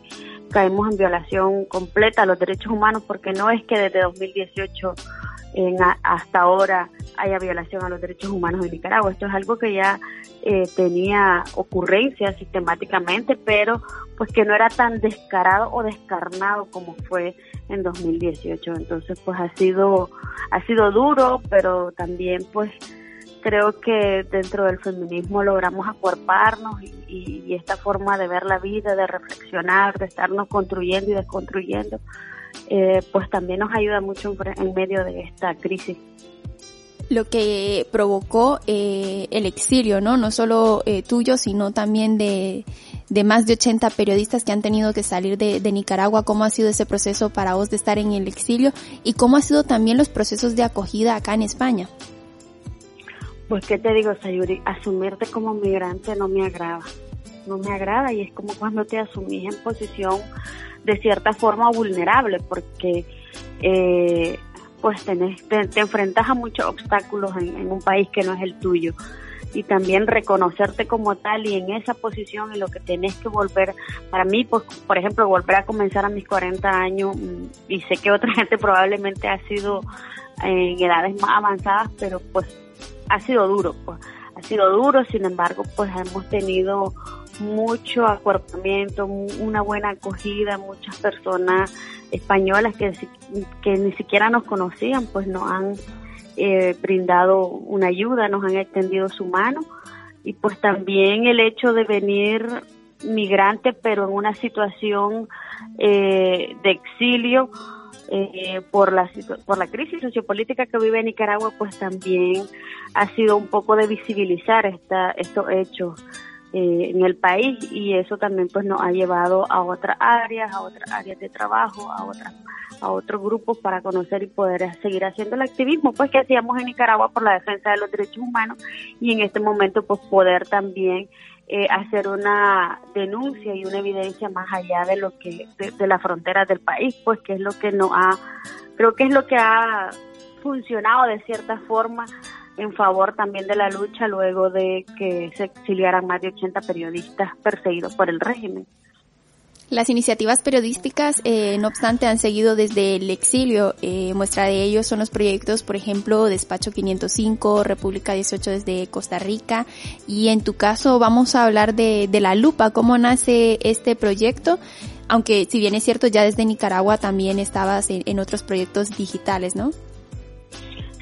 caemos en violación completa a los derechos humanos, porque no es que desde 2018 en hasta ahora haya violación a los derechos humanos en Nicaragua. Esto es algo que ya eh, tenía ocurrencia sistemáticamente, pero pues que no era tan descarado o descarnado como fue en 2018. Entonces, pues ha sido ha sido duro, pero también pues creo que dentro del feminismo logramos acuerparnos y, esta forma de ver la vida, de reflexionar, de estarnos construyendo y desconstruyendo, eh, pues también nos ayuda mucho en, medio de esta crisis lo que provocó eh, el exilio, ¿no? No solo eh, tuyo, sino también de, de, más de 80 periodistas que han tenido que salir de, de, Nicaragua. ¿Cómo ha sido ese proceso para vos de estar en el exilio? ¿Y cómo ha sido también los procesos de acogida acá en España? Pues, ¿qué te digo, Sayuri? Asumirte como migrante no me agrada. No me agrada y es como cuando te asumís en posición de cierta forma vulnerable, porque... Eh, pues tenés, te, enfrentas a muchos obstáculos en, en, un país que no es el tuyo. Y también reconocerte como tal y en esa posición y lo que tenés que volver, para mí, pues, por ejemplo, volver a comenzar a mis 40 años, mm, y sé que otra gente probablemente ha sido en edades más avanzadas, pero pues ha sido duro, pues, ha sido duro, sin embargo, pues hemos tenido mucho acuerpamiento, una buena acogida, muchas personas españolas que, que ni siquiera nos conocían, pues nos han eh, brindado una ayuda, nos han extendido su mano. Y pues también el hecho de venir migrante pero en una situación eh, de exilio eh, por la por la crisis sociopolítica que vive Nicaragua pues también ha sido un poco de visibilizar esta, estos hechos eh, en el país y eso también pues nos ha llevado a otras áreas, a otras áreas de trabajo, a otras a otros grupos para conocer y poder seguir haciendo el activismo pues que hacíamos en Nicaragua por la defensa de los derechos humanos y en este momento pues poder también eh, hacer una denuncia y una evidencia más allá de lo que de, de las fronteras del país pues que es lo que nos ha creo que es lo que ha funcionado de cierta forma en favor también de la lucha luego de que se exiliaran más de 80 periodistas perseguidos por el régimen. Las iniciativas periodísticas, eh, no obstante, han seguido desde el exilio. Eh, muestra de ello son los proyectos, por ejemplo, Despacho 505, República 18 desde Costa Rica. Y en tu caso vamos a hablar de, de La Lupa, cómo nace este proyecto aunque si bien es cierto, ya desde Nicaragua también estabas en, otros proyectos digitales, ¿no?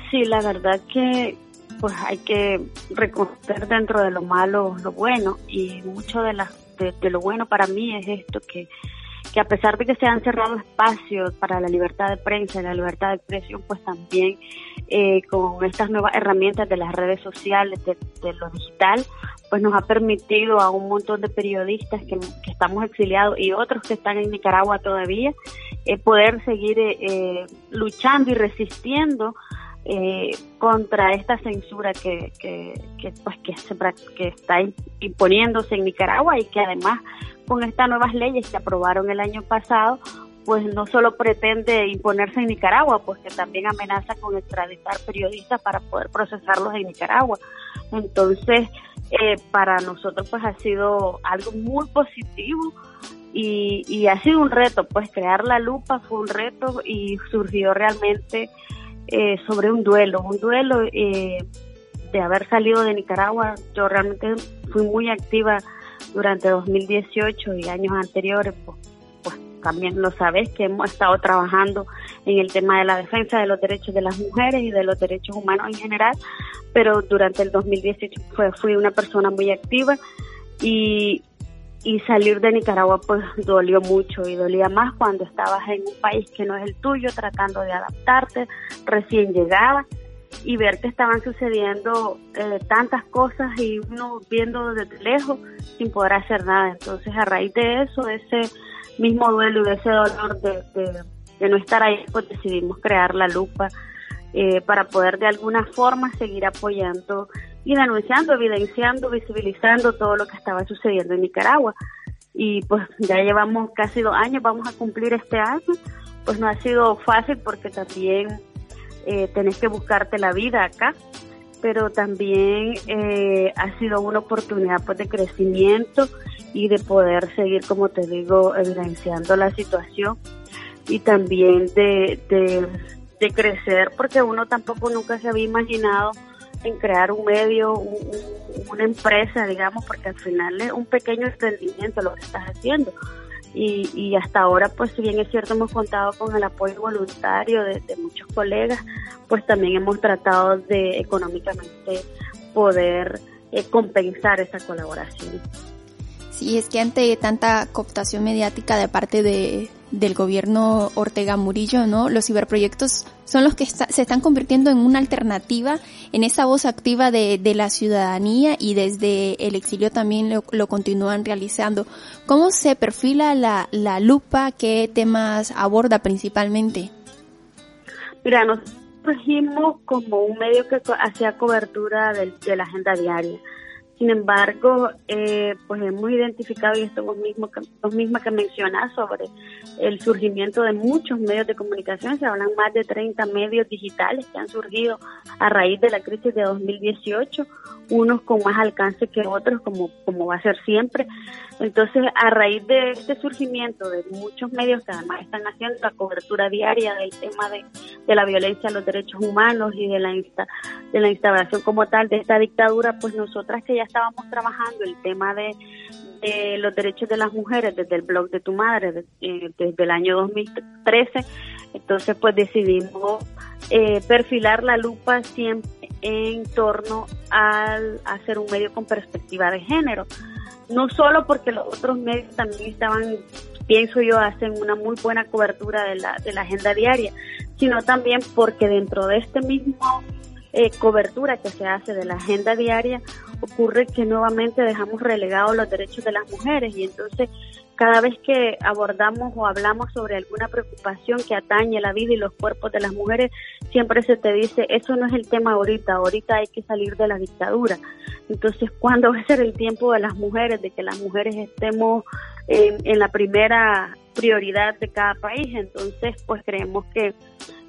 Sí, la verdad que pues hay que reconocer dentro de lo malo lo bueno y mucho de, la, de lo bueno para mí es esto que que a pesar de que se han cerrado espacios para la libertad de prensa y la libertad de expresión, pues también eh, con estas nuevas herramientas de las redes sociales, de, lo digital, pues nos ha permitido a un montón de periodistas que, estamos exiliados y otros que están en Nicaragua todavía, eh, poder seguir eh, luchando y resistiendo contra esta censura que, que, que, pues que, se, que está imponiéndose en Nicaragua y que además con estas nuevas leyes que aprobaron el año pasado, pues no solo pretende imponerse en Nicaragua, pues que también amenaza con extraditar periodistas para poder procesarlos en Nicaragua. Entonces, eh, para nosotros pues ha sido algo muy positivo y, y ha sido un reto, pues crear la lupa fue un reto y surgió realmente eh, sobre un duelo, un duelo eh, de haber salido de Nicaragua. Yo realmente fui muy activa durante 2018 y años anteriores, pues, pues, también lo sabes que hemos estado trabajando en el tema de la defensa de los derechos de las mujeres y de los derechos humanos en general, pero durante el 2018 fue, fui una persona muy activa y, y salir de Nicaragua pues dolió mucho y dolía más cuando estabas en un país que no es el tuyo, tratando de adaptarte, recién llegada y ver que estaban sucediendo eh, tantas cosas y uno viendo desde lejos sin poder hacer nada. Entonces, a raíz de eso, ese mismo duelo y ese dolor de, de, no estar ahí, pues decidimos crear la lupa eh, para poder de alguna forma seguir apoyando y denunciando, evidenciando, visibilizando todo lo que estaba sucediendo en Nicaragua. Y pues ya llevamos casi dos años, vamos a cumplir este año. Pues no ha sido fácil porque también eh, tenés que buscarte la vida acá, pero también eh, ha sido una oportunidad pues de crecimiento y de poder seguir, como te digo, evidenciando la situación y también de, de, de crecer, porque uno tampoco nunca se había imaginado en crear un medio, una empresa, digamos, porque al final es un pequeño emprendimiento lo que estás haciendo y, y hasta ahora, pues si bien es cierto, hemos contado con el apoyo voluntario de, muchos colegas, pues también hemos tratado de económicamente poder eh, compensar esa colaboración. Sí, es que ante tanta cooptación mediática de parte de, del gobierno Ortega Murillo, ¿no? Los ciberproyectos son los que se están convirtiendo en una alternativa, en esa voz activa de, de la ciudadanía y desde el exilio también lo, lo, continúan realizando. ¿Cómo se perfila la, la lupa? ¿Qué temas aborda principalmente? Mira, nos surgimos como un medio que hacía cobertura de, de la agenda diaria sin embargo, eh, pues hemos identificado, y esto vos, mismo, vos misma que mencionás sobre el surgimiento de muchos medios de comunicación, se hablan más de 30 medios digitales que han surgido a raíz de la crisis de 2018, unos con más alcance que otros, como, como va a ser siempre. Entonces, a raíz de este surgimiento de muchos medios que además están haciendo la cobertura diaria del tema de, de la violencia a los derechos humanos y de la, de la instauración como tal de esta dictadura, pues nosotras que ya estábamos trabajando el tema de, de los derechos de las mujeres desde el blog de tu madre, eh, desde el año 2013, entonces pues decidimos eh, perfilar la lupa siempre en torno al hacer un medio con perspectiva de género. No solo porque los otros medios también estaban, pienso yo, hacen una muy buena cobertura de la, de la agenda diaria, sino también porque dentro de este mismo eh, cobertura que se hace de la agenda diaria, ocurre que nuevamente dejamos relegados los derechos de las mujeres y entonces cada vez que abordamos o hablamos sobre alguna preocupación que atañe la vida y los cuerpos de las mujeres, siempre se te dice, eso no es el tema ahorita, ahorita hay que salir de la dictadura. Entonces, ¿cuándo va a ser el tiempo de las mujeres, de que las mujeres estemos en, en la primera prioridad de cada país? Entonces, pues creemos que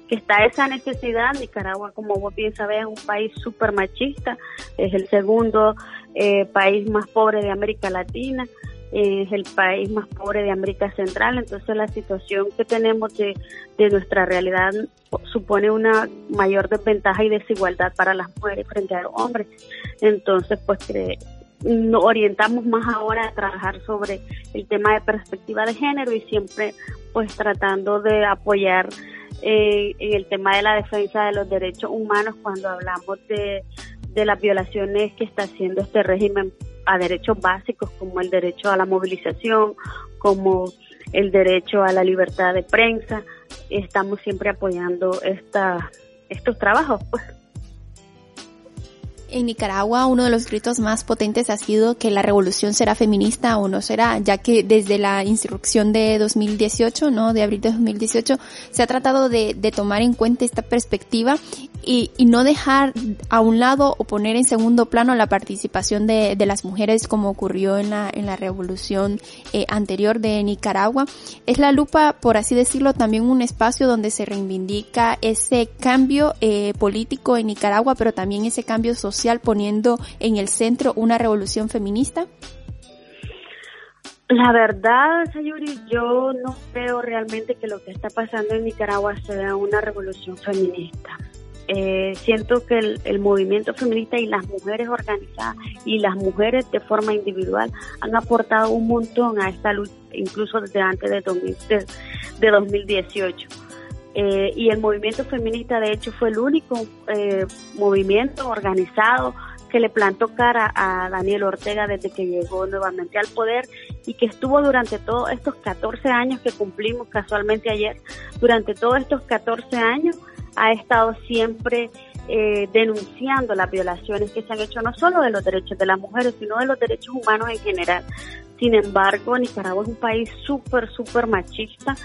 que está esa necesidad. Nicaragua, como vos bien sabés, es un país súper machista, es el segundo eh, país más pobre de América Latina, es el país más pobre de América Central, entonces la situación que tenemos de, de nuestra realidad supone una mayor desventaja y desigualdad para las mujeres frente a los hombres. Entonces, pues nos orientamos más ahora a trabajar sobre el tema de perspectiva de género y siempre pues tratando de apoyar eh, en el tema de la defensa de los derechos humanos cuando hablamos de, de las violaciones que está haciendo este régimen a derechos básicos como el derecho a la movilización, como el derecho a la libertad de prensa. Estamos siempre apoyando esta, estos trabajos, pues. En Nicaragua uno de los gritos más potentes ha sido que la revolución será feminista o no será, ya que desde la instrucción de 2018, ¿no? De abril de 2018, se ha tratado de, de tomar en cuenta esta perspectiva y, y, no dejar a un lado o poner en segundo plano la participación de, de las mujeres como ocurrió en la, en la revolución eh, anterior de Nicaragua. Es la lupa, por así decirlo, también un espacio donde se reivindica ese cambio eh, político en Nicaragua, pero también ese cambio social poniendo en el centro una revolución feminista. La verdad, Sayuri, yo no creo realmente que lo que está pasando en Nicaragua sea una revolución feminista eh, siento que el, el, movimiento feminista y las mujeres organizadas y las mujeres de forma individual han aportado un montón a esta lucha, incluso desde antes de, 2000, de, de 2018. Eh, y el movimiento feminista, de hecho, fue el único eh, movimiento organizado que le plantó cara a Daniel Ortega desde que llegó nuevamente al poder y que estuvo durante todos estos 14 años que cumplimos casualmente ayer, durante todos estos 14 años ha estado siempre eh, denunciando las violaciones que se han hecho no solo de los derechos de las mujeres, sino de los derechos humanos en general. Sin embargo, Nicaragua es un país súper, súper machista.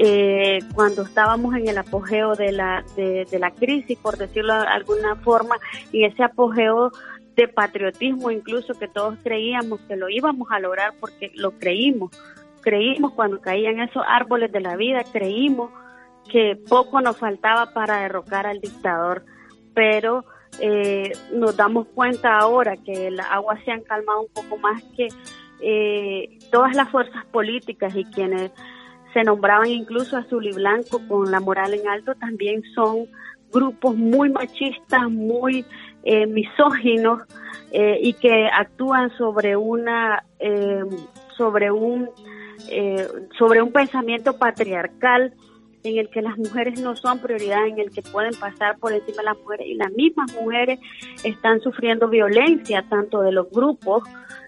Eh, cuando estábamos en el apogeo de la, de, de la crisis, por decirlo de alguna forma, y ese apogeo de patriotismo incluso que todos creíamos que lo íbamos a lograr porque lo creímos, creímos cuando caían esos árboles de la vida, creímos que poco nos faltaba para derrocar al dictador, pero eh, nos damos cuenta ahora que las aguas se han calmado un poco más que eh, todas las fuerzas políticas y quienes se nombraban incluso azul y blanco con la moral en alto también son grupos muy machistas, muy eh, misóginos eh, y que actúan sobre una eh, sobre un eh, sobre un pensamiento patriarcal en el que las mujeres no son prioridad, en el que pueden pasar por encima de las mujeres y las mismas mujeres están sufriendo violencia tanto de los grupos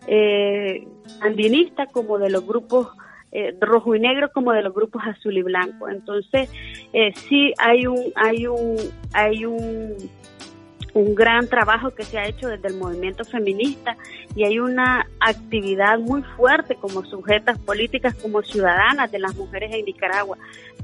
eh, andinistas como de los grupos eh, rojo y negro como de los grupos azul y blanco. Entonces, eh, sí hay un, hay un, hay un un gran trabajo que se ha hecho desde el movimiento feminista y hay una actividad muy fuerte como sujetas políticas, como ciudadanas de las mujeres en Nicaragua.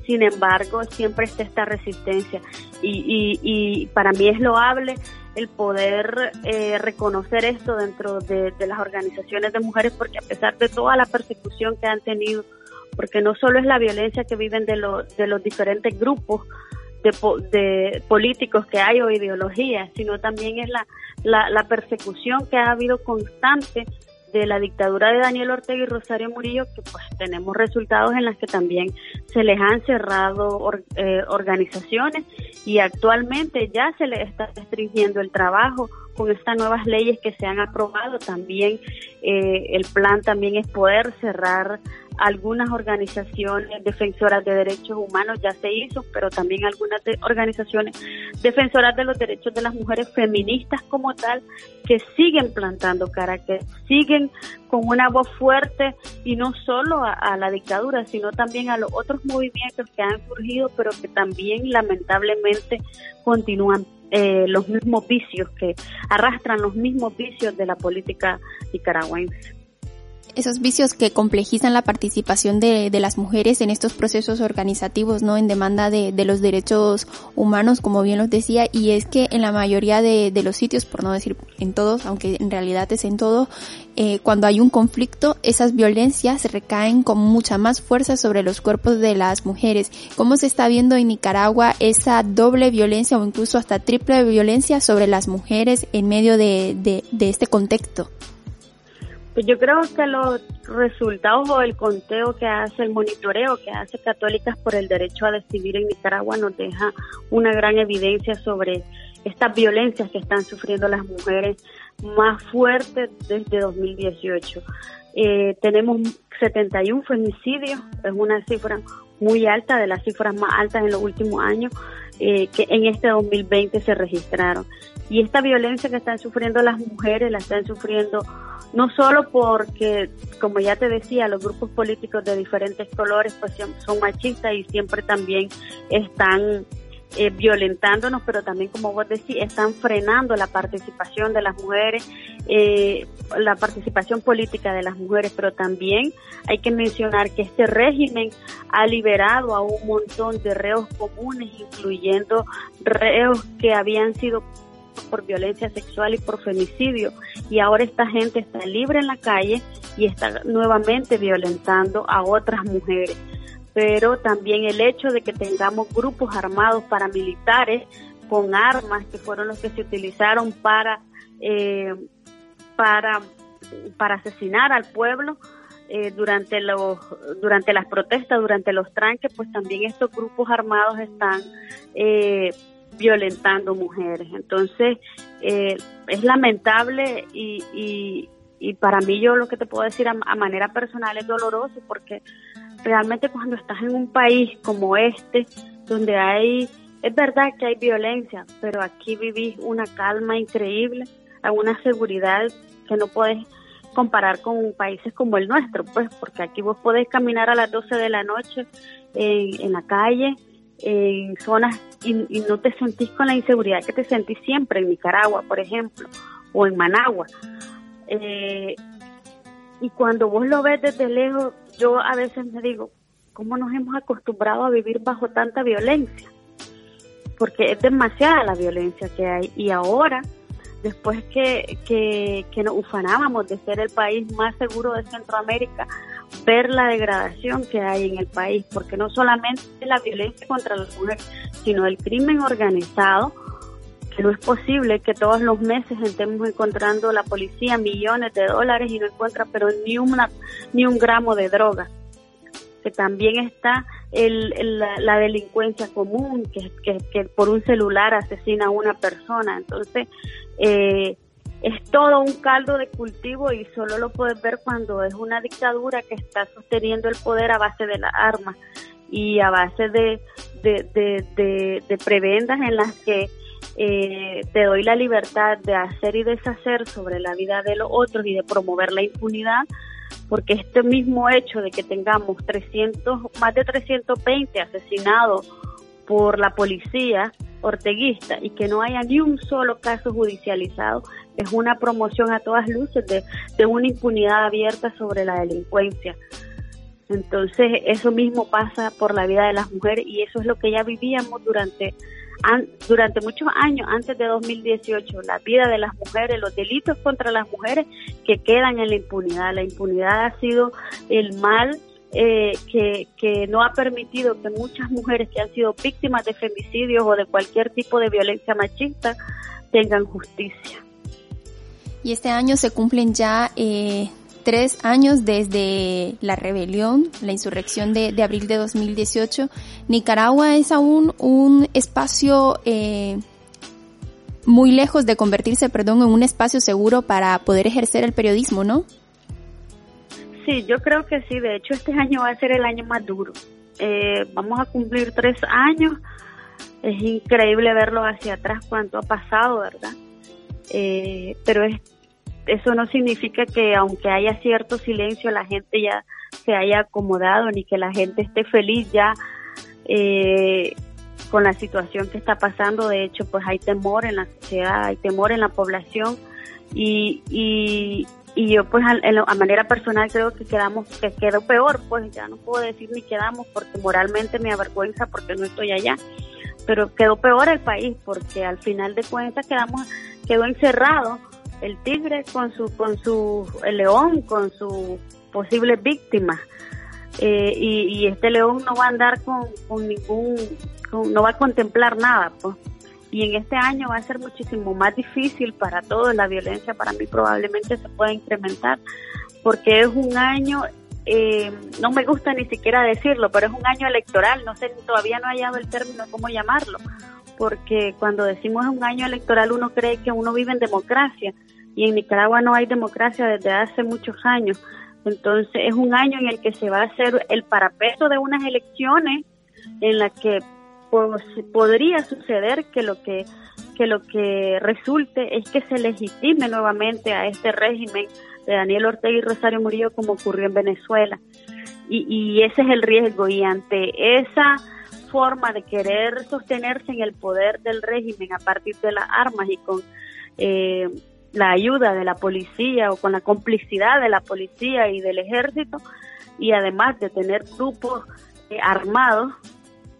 Sin embargo, siempre está esta resistencia y, y, y para mí es loable el poder eh, reconocer esto dentro de, las organizaciones de mujeres porque a pesar de toda la persecución que han tenido, porque no solo es la violencia que viven de, lo, de los diferentes grupos, de, de, políticos que hay o ideologías, sino también es la, la, la, persecución que ha habido constante de la dictadura de Daniel Ortega y Rosario Murillo, que pues tenemos resultados en las que también se les han cerrado eh, organizaciones y actualmente ya se les está restringiendo el trabajo con estas nuevas leyes que se han aprobado. También eh, el plan también es poder cerrar algunas organizaciones defensoras de derechos humanos ya se hizo, pero también algunas de organizaciones defensoras de los derechos de las mujeres feministas como tal, que siguen plantando cara, que siguen con una voz fuerte y no solo a, a la dictadura, sino también a los otros movimientos que han surgido, pero que también lamentablemente continúan eh, los mismos vicios, que arrastran los mismos vicios de la política nicaragüense esos vicios que complejizan la participación de, de, las mujeres en estos procesos organizativos, ¿no? En demanda de, de, los derechos humanos, como bien los decía, y es que en la mayoría de, de los sitios, por no decir en todos, aunque en realidad es en todo, eh, cuando hay un conflicto, esas violencias recaen con mucha más fuerza sobre los cuerpos de las mujeres. ¿Cómo se está viendo en Nicaragua esa doble violencia o incluso hasta triple violencia sobre las mujeres en medio de, de, de este contexto? Pues yo creo que los resultados o el conteo que hace, el monitoreo que hace Católicas por el Derecho a Decidir en Nicaragua nos deja una gran evidencia sobre estas violencias que están sufriendo las mujeres más fuerte desde 2018. Eh, tenemos 71 femicidios, es una cifra muy alta, de las cifras más altas en los últimos años eh, que en este 2020 se registraron. Y esta violencia que están sufriendo las mujeres la están sufriendo no solo porque, como ya te decía, los grupos políticos de diferentes colores pues son machistas y siempre también están eh, violentándonos, pero también, como vos decís, están frenando la participación de las mujeres, eh, la participación política de las mujeres, pero también hay que mencionar que este régimen ha liberado a un montón de reos comunes, incluyendo reos que habían sido por violencia sexual y por femicidio. Y ahora esta gente está libre en la calle y está nuevamente violentando a otras mujeres. Pero también el hecho de que tengamos grupos armados paramilitares con armas que fueron los que se utilizaron para eh, para para asesinar al pueblo eh, durante los durante las protestas durante los tranques pues también estos grupos armados están eh, violentando mujeres. Entonces es lamentable y, y, y, para mí yo lo que te puedo decir a manera personal es doloroso porque realmente cuando estás en un país como este, donde hay, es verdad que hay violencia, pero aquí vivís una calma increíble, una seguridad que no puedes comparar con países como el nuestro, pues, porque aquí vos podés caminar a las 12 de la noche en, la calle, en zonas, y, no te sentís con la inseguridad que te sentís siempre en Nicaragua, por ejemplo, o en Managua. Eh, y cuando vos lo ves desde lejos, yo a veces me digo, ¿cómo nos hemos acostumbrado a vivir bajo tanta violencia? Porque es demasiada la violencia que hay. Y ahora, después que, que, que nos ufanábamos de ser el país más seguro de Centroamérica, ver la degradación que hay en el país, porque no solamente la violencia contra las mujeres, sino el crimen organizado, que no es posible que todos los meses estemos encontrando la policía millones de dólares y no encuentra pero ni una ni un gramo de droga. Que también está el, la, delincuencia común que, que, que, por un celular asesina a una persona. Entonces eh, es todo un caldo de cultivo y solo lo puedes ver cuando es una dictadura que está sosteniendo el poder a base de las armas y a base de, de, de, prebendas en las que eh, te doy la libertad de hacer y deshacer sobre la vida de los otros y de promover la impunidad, porque este mismo hecho de que tengamos 300, más de 320 asesinados por la policía orteguista y que no haya ni un solo caso judicializado, es una promoción a todas luces de, de una impunidad abierta sobre la delincuencia. Entonces, eso mismo pasa por la vida de las mujeres y eso es lo que ya vivíamos durante durante muchos años antes de 2018 la vida de las mujeres, los delitos contra las mujeres que quedan en la impunidad. La impunidad ha sido el mal eh, que, no ha permitido que muchas mujeres que han sido víctimas de femicidios o de cualquier tipo de violencia machista tengan justicia. Y este año se cumplen ya eh, tres años desde la rebelión, la insurrección de, abril de 2018, Nicaragua es aún un espacio eh, muy lejos de convertirse, perdón, en un espacio seguro para poder ejercer el periodismo, ¿no? Sí, yo creo que sí. De hecho, este año va a ser el año más duro. Eh, vamos a cumplir tres años. Es increíble verlo hacia atrás cuánto ha pasado, ¿verdad? Eh, pero es eso no significa que aunque haya cierto silencio la gente ya se haya acomodado ni que la gente esté feliz ya eh, con la situación que está pasando. De hecho, pues hay temor en la sociedad, hay temor en la población y, y, y yo pues a, manera personal creo que quedamos, que quedó peor, pues ya no puedo decir ni quedamos porque moralmente me avergüenza porque no estoy allá, pero quedó peor el país porque al final de cuentas quedamos, quedó encerrado el tigre con su, con su, el león con su posible víctima. Eh, y, este león no va a andar con, con ningún, no va a contemplar nada, pues. Y en este año va a ser muchísimo más difícil para todos, la violencia para mí probablemente se pueda incrementar, porque es un año, eh, no me gusta ni siquiera decirlo, pero es un año electoral, no sé, todavía no he hallado el término cómo llamarlo, porque cuando decimos un año electoral uno cree que uno vive en democracia, y en Nicaragua no hay democracia desde hace muchos años. Entonces es un año en el que se va a hacer el parapeso de unas elecciones en las que pues, podría suceder que lo que que lo que resulte es que se legitime nuevamente a este régimen de Daniel Ortega y Rosario Murillo como ocurrió en Venezuela. Y, y ese es el riesgo y ante esa forma de querer sostenerse en el poder del régimen a partir de las armas y con eh, la ayuda de la policía o con la complicidad de la policía y del ejército y además de tener grupos eh, armados,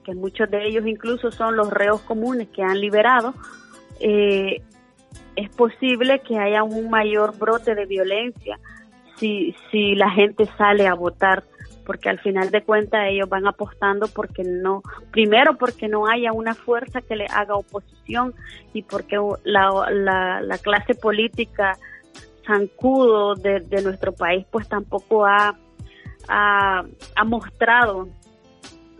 que muchos de ellos incluso son los reos comunes que han liberado, eh, es posible que haya un mayor brote de violencia si, si la gente sale a votar porque al final de cuentas ellos van apostando porque no, primero porque no haya una fuerza que le haga oposición y porque la, la, clase política zancudo de, de, nuestro país pues tampoco ha, ha mostrado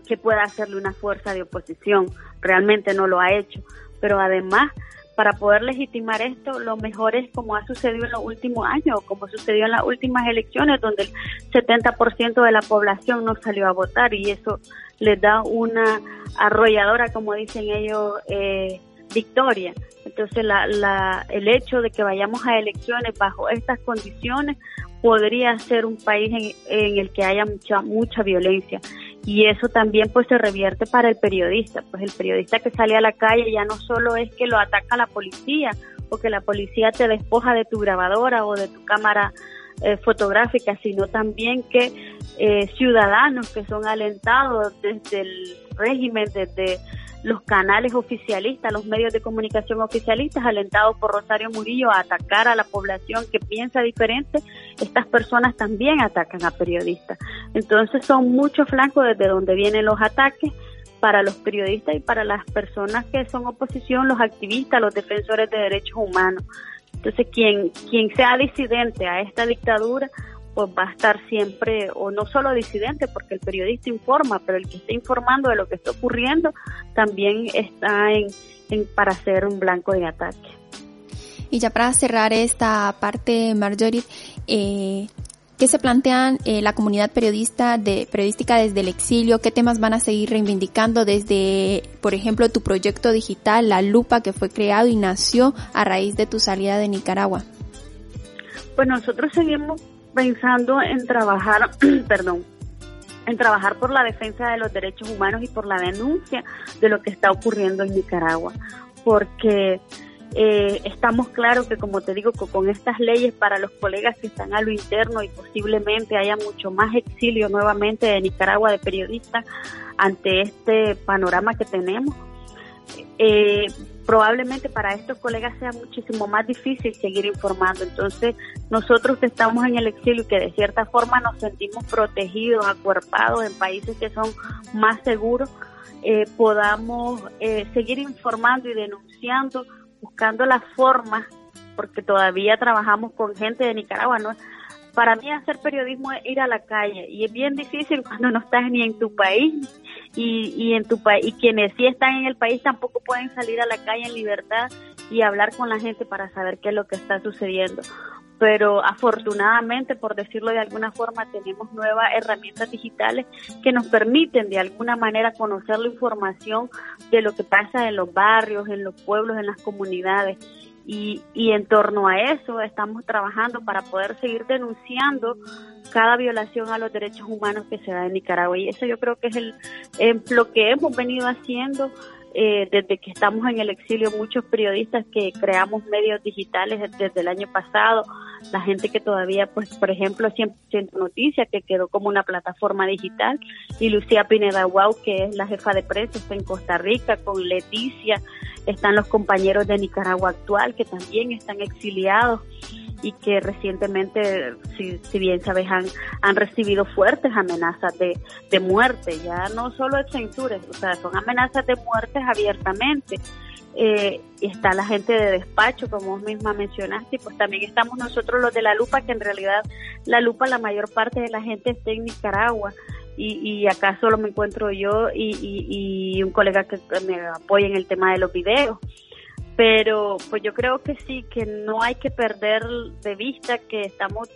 que pueda hacerle una fuerza de oposición, realmente no lo ha hecho, pero además para poder legitimar esto, lo mejor es como ha sucedido en los últimos años, como sucedió en las últimas elecciones, donde el 70% de la población no salió a votar y eso les da una arrolladora, como dicen ellos, eh, victoria. Entonces, la, la, el hecho de que vayamos a elecciones bajo estas condiciones podría ser un país en, en el que haya mucha mucha violencia y eso también pues se revierte para el periodista, pues el periodista que sale a la calle ya no solo es que lo ataca la policía o que la policía te despoja de tu grabadora o de tu cámara eh, fotográfica, sino también que eh, ciudadanos que son alentados desde el régimen, desde los canales oficialistas, los medios de comunicación oficialistas, alentados por Rosario Murillo a atacar a la población que piensa diferente, estas personas también atacan a periodistas. Entonces son muchos flancos desde donde vienen los ataques para los periodistas y para las personas que son oposición, los activistas, los defensores de derechos humanos. Entonces, quien, quien sea disidente a esta dictadura, pues va a estar siempre, o no solo disidente, porque el periodista informa, pero el que está informando de lo que está ocurriendo también está en, para ser un blanco de ataque. Y ya para cerrar esta parte, Marjorie, eh, ¿qué se plantean eh, la comunidad periodista de, periodística desde el exilio? ¿Qué temas van a seguir reivindicando desde, por ejemplo, tu proyecto digital, La Lupa, que fue creado y nació a raíz de tu salida de Nicaragua? Pues nosotros seguimos pensando en trabajar, perdón, en trabajar por la defensa de los derechos humanos y por la denuncia de lo que está ocurriendo en Nicaragua, porque eh, estamos claros que, como te digo, con estas leyes para los colegas que están a lo interno y posiblemente haya mucho más exilio nuevamente de Nicaragua de periodistas ante este panorama que tenemos, eh, probablemente para estos colegas sea muchísimo más difícil seguir informando. Entonces, nosotros que estamos en el exilio y que de cierta forma nos sentimos protegidos, acuerpados en países que son más seguros, eh, podamos eh, seguir informando y denunciando, buscando las formas, porque todavía trabajamos con gente de Nicaragua, ¿no? Para mí hacer periodismo es ir a la calle y es bien difícil cuando no estás ni en tu país y, y en tu país y quienes sí están en el país tampoco pueden salir a la calle en libertad y hablar con la gente para saber qué es lo que está sucediendo. Pero afortunadamente, por decirlo de alguna forma, tenemos nuevas herramientas digitales que nos permiten de alguna manera conocer la información de lo que pasa en los barrios, en los pueblos, en las comunidades. Y, y en torno a eso estamos trabajando para poder seguir denunciando cada violación a los derechos humanos que se da en Nicaragua. Y eso yo creo que es el, lo que hemos venido haciendo eh, desde que estamos en el exilio, muchos periodistas que creamos medios digitales desde el año pasado, la gente que todavía, pues, por ejemplo, 100% Noticias, que quedó como una plataforma digital, y Lucía Pineda Guau, que es la jefa de prensa, está en Costa Rica, con Leticia, están los compañeros de Nicaragua actual, que también están exiliados y que recientemente, si, si bien sabes, han, han recibido fuertes amenazas de, de muerte, ya no solo de censura, o sea, son amenazas de muerte abiertamente. Eh, está la gente de despacho, como vos misma mencionaste, y pues también estamos nosotros los de la lupa, que en realidad la lupa la mayor parte de la gente está en Nicaragua. Y, y acá solo me encuentro yo y, y, un colega que me apoya en el tema de los videos. Pero pues yo creo que sí, que no hay que perder de vista que estamos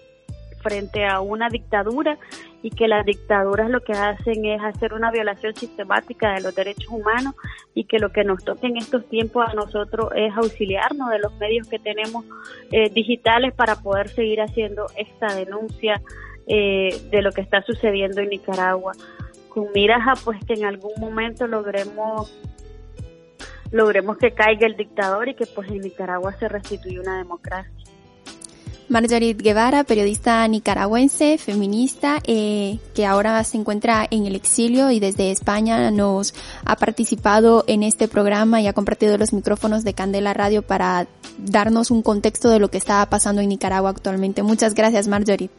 frente a una dictadura y que las dictaduras lo que hacen es hacer una violación sistemática de los derechos humanos y que lo que nos toca en estos tiempos a nosotros es auxiliarnos de los medios que tenemos eh, digitales para poder seguir haciendo esta denuncia eh, de lo que está sucediendo en Nicaragua con miras a pues que en algún momento logremos logremos que caiga el dictador y que pues en Nicaragua se restituya una democracia. Marjorie Guevara, periodista nicaragüense, feminista, eh, que ahora se encuentra en el exilio y desde España nos ha participado en este programa y ha compartido los micrófonos de Candela Radio para darnos un contexto de lo que está pasando en Nicaragua actualmente. Muchas gracias, Marjorie.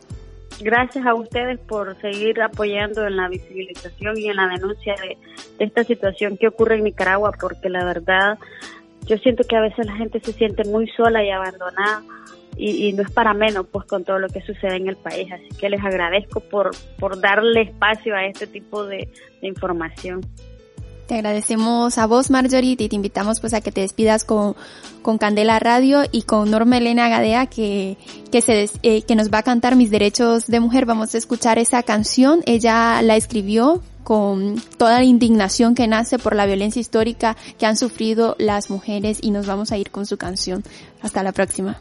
Gracias a ustedes por seguir apoyando en la visibilización y en la denuncia de, de esta situación que ocurre en Nicaragua, porque la verdad yo siento que a veces la gente se siente muy sola y abandonada y, no es para menos pues con todo lo que sucede en el país. Así que les agradezco por, por darle espacio a este tipo de, información. Te agradecemos a vos, Marjorie, y te invitamos pues a que te despidas con, con Candela Radio y con Norma Elena Gadea que, que, se, eh, que nos va a cantar Mis Derechos de Mujer. Vamos a escuchar esa canción. Ella la escribió con toda la indignación que nace por la violencia histórica que han sufrido las mujeres y nos vamos a ir con su canción. Hasta la próxima.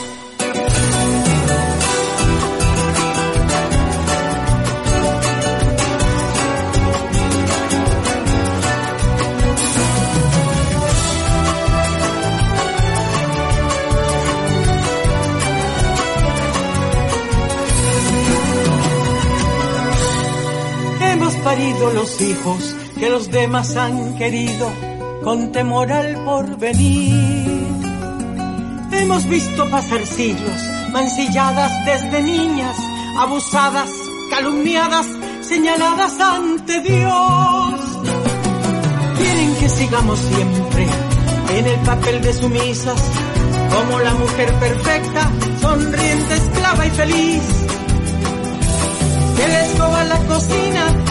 Los hijos que los demás han querido con temor al porvenir. Hemos visto pasar siglos, mancilladas desde niñas, abusadas, calumniadas, señaladas ante Dios. Quieren que sigamos siempre en el papel de sumisas, como la mujer perfecta, sonriente, esclava y feliz. Que les escoba la cocina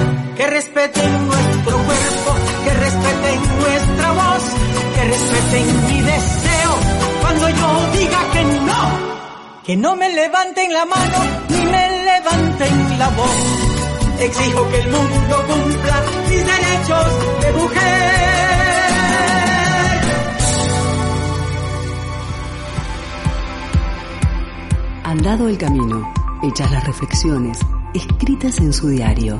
que respeten nuestro cuerpo, que respeten nuestra voz, que respeten mi deseo cuando yo diga que no, que no me levanten la mano ni me levanten la voz. Exijo que el mundo cumpla mis derechos de mujer. Andado el camino, hechas las reflexiones, escritas en su diario